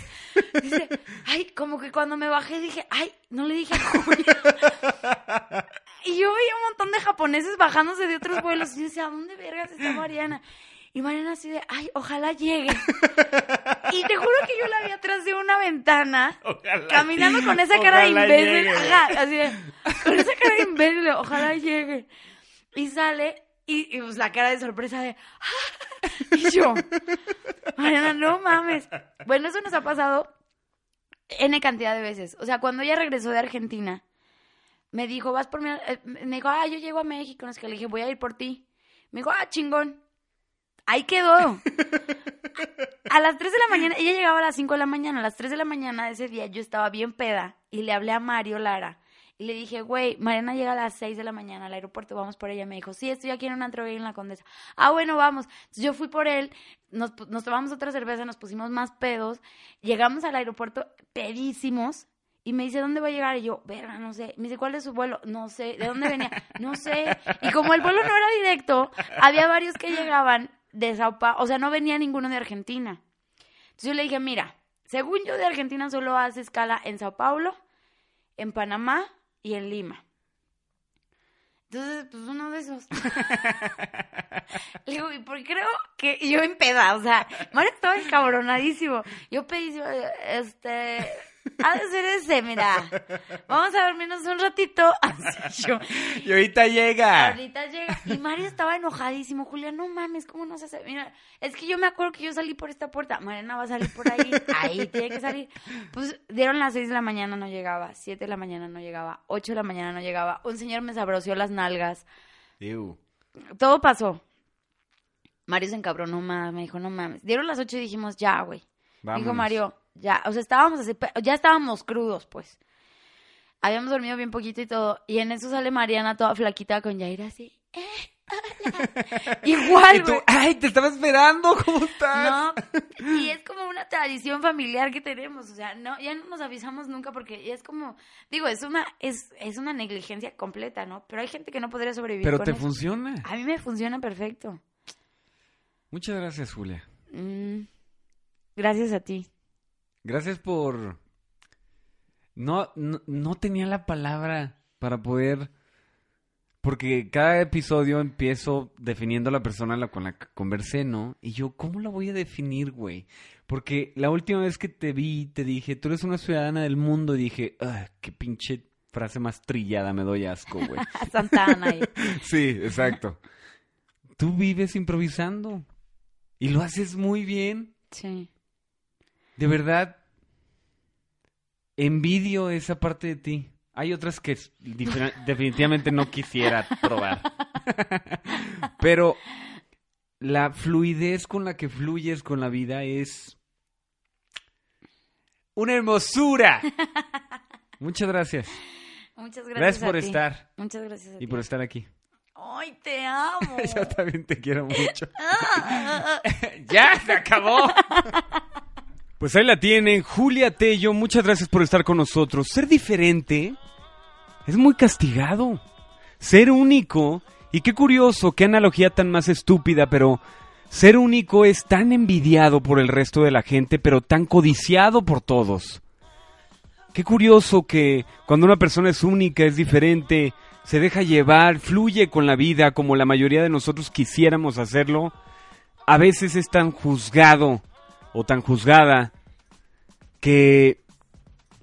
Dice, ay, como que cuando me bajé dije, ay, no le dije a Julia. y yo veía un montón de japoneses bajándose de otros vuelos y yo decía, ¿a dónde vergas está Mariana? Y Mariana así de, ay, ojalá llegue. y te juro que yo la vi atrás de una ventana, caminando con esa cara de imbécil. Ajá, así de, con esa cara de imbécil, ojalá llegue. Y sale, y, pues la cara de sorpresa de, ¡Ah! y yo, Mariana, no mames. Bueno, eso nos ha pasado N cantidad de veces. O sea, cuando ella regresó de Argentina, me dijo, vas por mí, eh, me dijo, ah, yo llego a México, no es que le dije, voy a ir por ti. Me dijo, ah, chingón. Ahí quedó. A las 3 de la mañana, ella llegaba a las 5 de la mañana, a las 3 de la mañana de ese día yo estaba bien peda y le hablé a Mario Lara y le dije, güey, Mariana llega a las 6 de la mañana al aeropuerto, vamos por ella. Me dijo, sí, estoy aquí en una entrevista en la Condesa. Ah, bueno, vamos. Entonces yo fui por él, nos, nos tomamos otra cerveza, nos pusimos más pedos, llegamos al aeropuerto pedísimos y me dice, ¿dónde va a llegar? Y yo, verga, no sé. Me dice, ¿cuál es su vuelo? No sé. ¿De dónde venía? No sé. Y como el vuelo no era directo, había varios que llegaban de Sao Paulo, o sea, no venía ninguno de Argentina. Entonces yo le dije, mira, según yo de Argentina solo hace escala en Sao Paulo, en Panamá y en Lima. Entonces, pues uno de esos. le digo, y porque creo que yo en peda, o sea, Mario estaba encabronadísimo. Yo pedí, este, ha de ser ese, mira. Vamos a dormirnos un ratito. Así yo. Y ahorita llega. Ahorita llega. Y Mario estaba enojadísimo. Julia, no mames, ¿cómo no se hace? Mira, es que yo me acuerdo que yo salí por esta puerta. Mariana va a salir por ahí. Ahí tiene que salir. Pues dieron las seis de la mañana, no llegaba. Siete de la mañana no llegaba. Ocho de la mañana no llegaba. Un señor me sabroció las nalgas. Todo pasó. Mario se encabronó más. Me dijo, no mames. Dieron las ocho y dijimos, ya, güey. Dijo Mario, ya, o sea, estábamos así, ya estábamos crudos, pues. Habíamos dormido bien poquito y todo. Y en eso sale Mariana toda flaquita con Yair así. Eh, Igual, y tú, ay, te estaba esperando, ¿cómo estás? No, y es como una tradición familiar que tenemos, o sea, no, ya no nos avisamos nunca porque es como, digo, es una, es, es una negligencia completa, ¿no? Pero hay gente que no podría sobrevivir. Pero te funciona. A mí me funciona perfecto. Muchas gracias, Julia. Mm, gracias a ti. Gracias por... No, no, tenía la palabra para poder... Porque cada episodio empiezo definiendo a la persona con la que conversé, ¿no? Y yo, ¿cómo la voy a definir, güey? Porque la última vez que te vi, te dije, tú eres una ciudadana del mundo, y dije, ah, qué pinche frase más trillada, me doy asco, güey. Santana. sí, exacto. Tú vives improvisando. Y lo haces muy bien. Sí. De verdad, envidio esa parte de ti. Hay otras que definitivamente no quisiera probar. Pero la fluidez con la que fluyes con la vida es una hermosura. Muchas gracias. Muchas gracias. Gracias por estar. Muchas gracias. y por estar aquí. ¡Ay, te amo! Yo también te quiero mucho. ¡Ya! ¡Se acabó! Pues ahí la tienen, Julia Tello, muchas gracias por estar con nosotros. Ser diferente es muy castigado. Ser único, y qué curioso, qué analogía tan más estúpida, pero ser único es tan envidiado por el resto de la gente, pero tan codiciado por todos. Qué curioso que cuando una persona es única, es diferente, se deja llevar, fluye con la vida como la mayoría de nosotros quisiéramos hacerlo, a veces es tan juzgado o tan juzgada que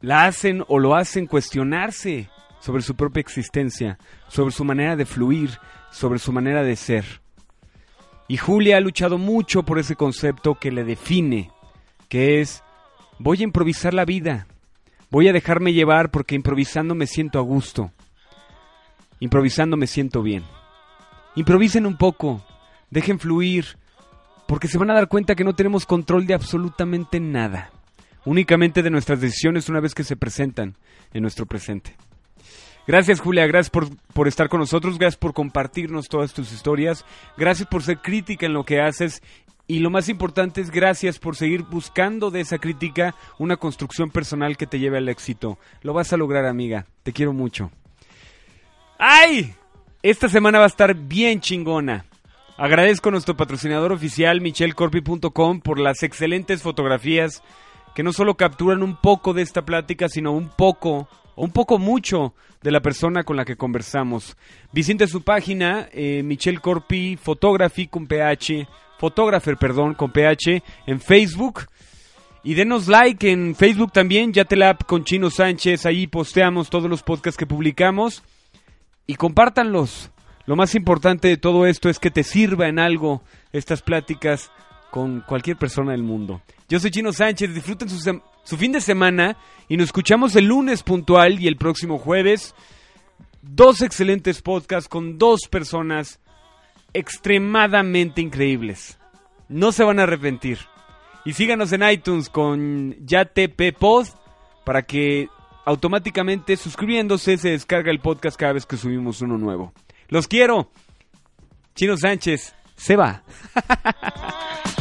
la hacen o lo hacen cuestionarse sobre su propia existencia, sobre su manera de fluir, sobre su manera de ser. Y Julia ha luchado mucho por ese concepto que le define, que es voy a improvisar la vida, voy a dejarme llevar porque improvisando me siento a gusto, improvisando me siento bien. Improvisen un poco, dejen fluir, porque se van a dar cuenta que no tenemos control de absolutamente nada, únicamente de nuestras decisiones una vez que se presentan en nuestro presente. Gracias Julia, gracias por, por, estar con nosotros, gracias por compartirnos todas tus historias, gracias por ser crítica en lo que haces y lo más importante es gracias por seguir buscando de esa crítica una construcción personal que te lleve al éxito. Lo vas a lograr amiga, te quiero mucho. ¡Ay! Esta semana va a estar bien chingona. Agradezco a nuestro patrocinador oficial, michelcorpi.com, por las excelentes fotografías que no solo capturan un poco de esta plática, sino un poco, o un poco mucho, de la persona con la que conversamos. Visite su página, eh, Michel Corpi Photography con PH, Photographer, perdón, con PH, en Facebook. Y denos like en Facebook también, ya con Chino Sánchez, ahí posteamos todos los podcasts que publicamos. Y compártanlos. Lo más importante de todo esto es que te sirva en algo estas pláticas con cualquier persona del mundo. Yo soy Chino Sánchez, disfruten su, fin de semana y nos escuchamos el lunes puntual y el próximo jueves. Dos excelentes podcasts con dos personas extremadamente increíbles. No se van a arrepentir. Y síganos en iTunes con YaTP Pod para que automáticamente suscribiéndose se descarga el podcast cada vez que subimos uno nuevo. Los quiero. Chino Sánchez, se va.